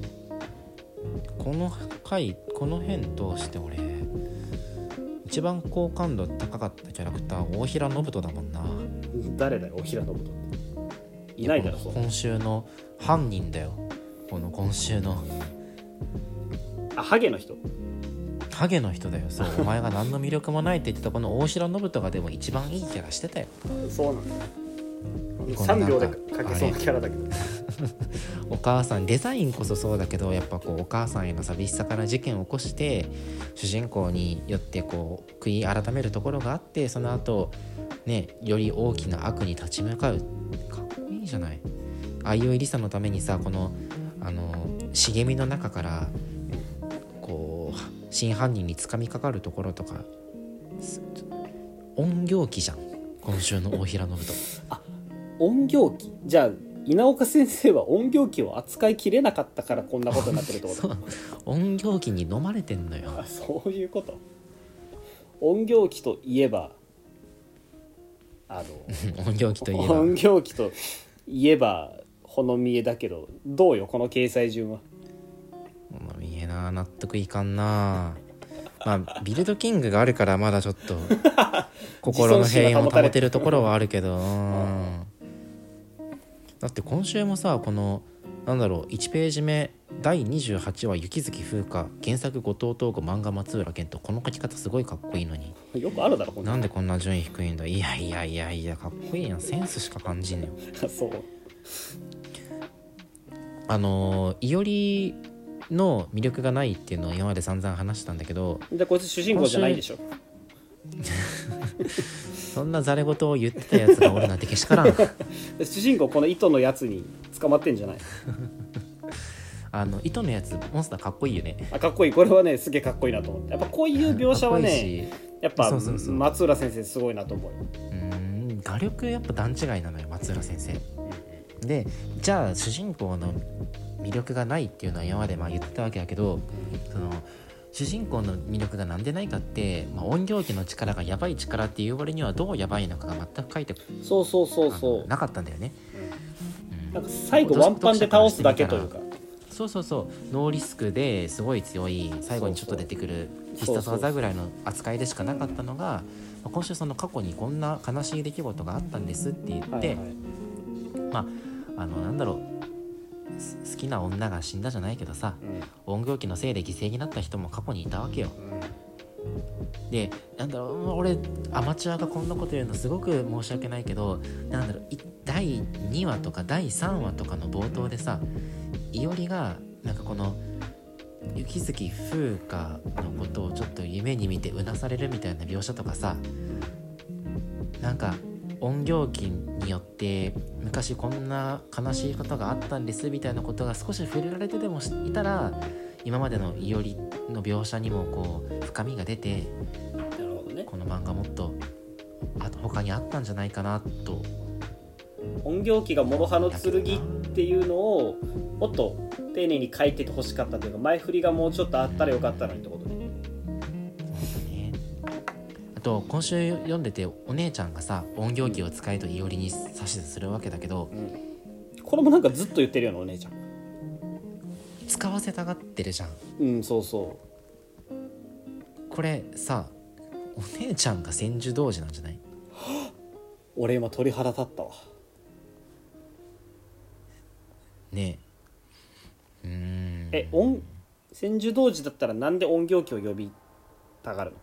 この回この辺通して俺一番好感度高かったキャラクター大平信人だもんな誰だよおひらのことって。いないだろ今週の犯人だよ。この今週の。あハゲの人。ハゲの人だよ。そうお前が何の魅力もないって言ってたこの大平信人がでも一番いいキャラしてたよ。そうなんだ3秒でかけそうなキャラだけど。お母さんデザインこそそうだけどやっぱこうお母さんへの寂しさから事件を起こして主人公によってこう悔い改めるところがあってその後ねより大きな悪に立ち向かう。かっこいいじゃない。相生りさのためにさこのあの茂みの中からこう真犯人につかみかかるところとかす音行機じゃん。今週の大平信人音行機じゃあ稲岡先生は音行機を扱いきれなかったからこんなことになってるってこと？音行機に飲まれてんのよ。あそういうこと？音行機といえばあの 音行機といえば。音行機といえばほの見えだけどどうよこの掲載順は？まあ見えな納得いかんな。まあビルドキングがあるからまだちょっと 心の平穏を保てるところはあるけど。うんだって今週もさこのなんだろう1ページ目第28話雪月風花原作後藤東吾漫画松浦健とこの書き方すごいかっこいいのに。よくあるだろななんでこんな順位低いんだ？いやいやいやいやかっこいいなセンスしか感じんねよ。そう。あのいおりの魅力がないっていうのは今まで散々話したんだけど。でこいつ主人公じゃないでしょそんなざれ言を言ってたやつがおるなんてけしからん。主人公この糸のやつに捕まってんじゃない？あの糸のやつモンスターかっこいいよね。あかっこいい。これはねすげえかっこいいなと思ってやっぱこういう描写はねし。やっぱ松浦先生すごいなと思うよ。うーん画力やっぱ段違いなのよ松浦先生。でじゃあ主人公の魅力がないっていうのは今までまあ言ってたわけだけどその主人公の魅力がなんでないかって、まあ、音響機の力がやばい力っていう割にはどうやばいのかが全く書いてそうそうそうあそう。のなかったんだよね、うん。なんか最後ワンパンで倒すだけというか。そうそうそう。ノーリスクですごい強い最後にちょっと出てくる必殺技ぐらいの扱いでしかなかったのがまあ今週その過去にこんな悲しい出来事があったんですって言って、はいはい。まああのなんだろう。す好きな女が死んだじゃないけどさ音響機のせいで犠牲になった人も過去にいたわけよ。うん。でなんだろう俺アマチュアがこんなこと言うのすごく申し訳ないけどなんだろうい第2話とか第3話とかの冒頭でさいおりがなんかこの雪月風花のことをちょっと夢に見てうなされるみたいな描写とかさなんか音響機によって昔こんな悲しいことがあったんですみたいなことが少し触れられてでもいたら今までのいおりの描写にもこう深みが出てなるほどね。この漫画もっとあと他にあったんじゃないかなと。音響機が諸刃の剣っていうのをもっと丁寧に書いててほしかったというか前振りがもうちょっとあったらよかったのにってことあと今週読んでてお姉ちゃんがさ音響機を使えといおりに指図するわけだけどこれもなんかずっと言ってるよなお姉ちゃん。使わせたがってるじゃん。うんそうそこれさお姉ちゃんが千住童子なんじゃない？う 俺今鳥肌立ったわ。ねえ。うーんえ音千住童子だったらなんで音響機を呼びたがるの？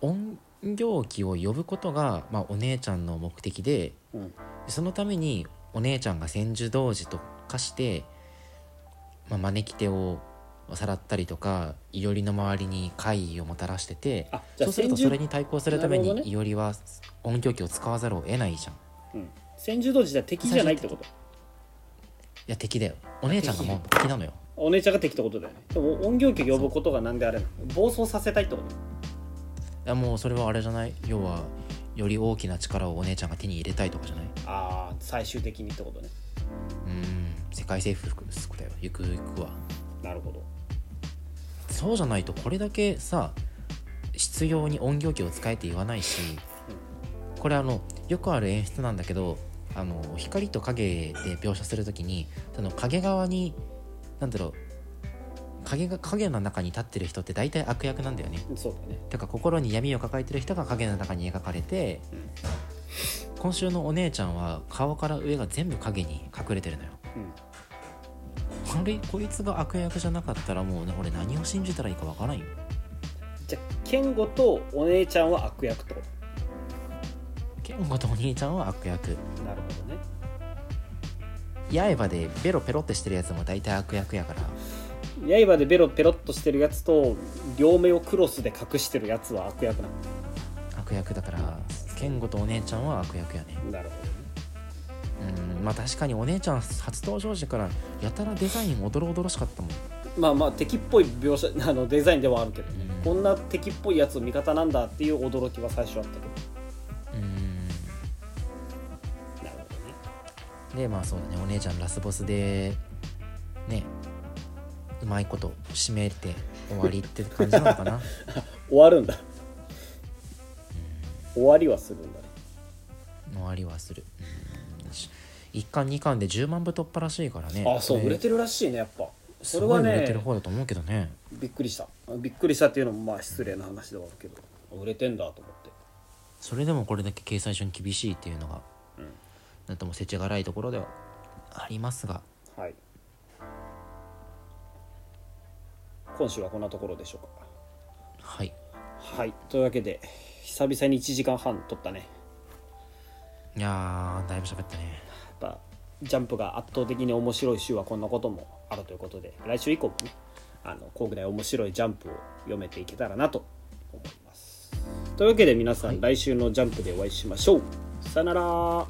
音響機を呼ぶことが、まあ、お姉ちゃんの目的でうん。そのためにお姉ちゃんが千住童子と化して、まあ、招き手をさらったりとかいおりの周りに怪異をもたらしててそうするとそれに対抗するためにいおりは音響機を使わざるを得ないじゃん。いうん。千住童子じゃ敵じゃないってこと？や敵だよ。お姉ちゃんがもう敵。なのよ。お姉ちゃんが敵ってことだよね。でも音響機を呼ぶことがなんであれなの？暴走させたいってこと？いやもうそれはあれじゃない？要はより大きな力をお姉ちゃんが手に入れたいとかじゃない？ああ最終的にってことね。うん世界征服だよゆくゆくはなるほど。そうじゃないとこれだけさ必要に音響機を使えって言わないしこれあのよくある演出なんだけどあの光と影で描写する時にその影側に何だろう影が影の中に立ってる人って大体悪役なんだよね。そうだね。だから心に闇を抱えてる人が影の中に描かれて、今週のお姉ちゃんは顔から上が全部影に隠れてるのよ。うん。あれ？こいつが悪役じゃなかったらもうね俺何を信じたらいいかわからんよ。じゃあ健吾とお姉ちゃんは悪役ってこ健吾とお兄ちゃんは悪役。となるほどね。刃でベロペロってしてるやつも大体悪役やから刃でベロペロっとしてるやつと両目をクロスで隠してるやつは悪役な悪役だから健吾とお姉ちゃんは悪役やね。なるほどね。うんまあ確かにお姉ちゃん初登場時からやたらデザインおどろおどろしかったもん。まあまあ敵っぽい描写あのデザインではあるけど、うん。こんな敵っぽいやつ味方なんだっていう驚きは最初あったけど。うん。なるほどね。でまあそうだねお姉ちゃんラスボスでねうまいこと締めて終わりって感じなのかな？終わるんだ。終わりはするんだね。終わりはする。うん。し。1巻2巻で10万部突破らしいからね。あそう売れてるらしいねやっぱ。そすごい売れれはねてる方だと思うけどね。びっくりした。びっくりしたっていうのもまあ失礼な話ではあるけど売れてんだと思って。それでもこれだけ掲載順厳しいっていうのが、うん。なんとも世知辛いところではありますが。はい今週はこんなところでしょうはい。かはい。というわけで久々に1時間半撮ったね。いやーだいぶ喋ったね。やっぱジャンプが圧倒的に面白い週はこんなこともあるということで来週以降もねあのこうぐらい面白いジャンプを読めていけたらなと思います。というわけで皆さん、はい。来週のジャンプでお会いしましょう。さよなら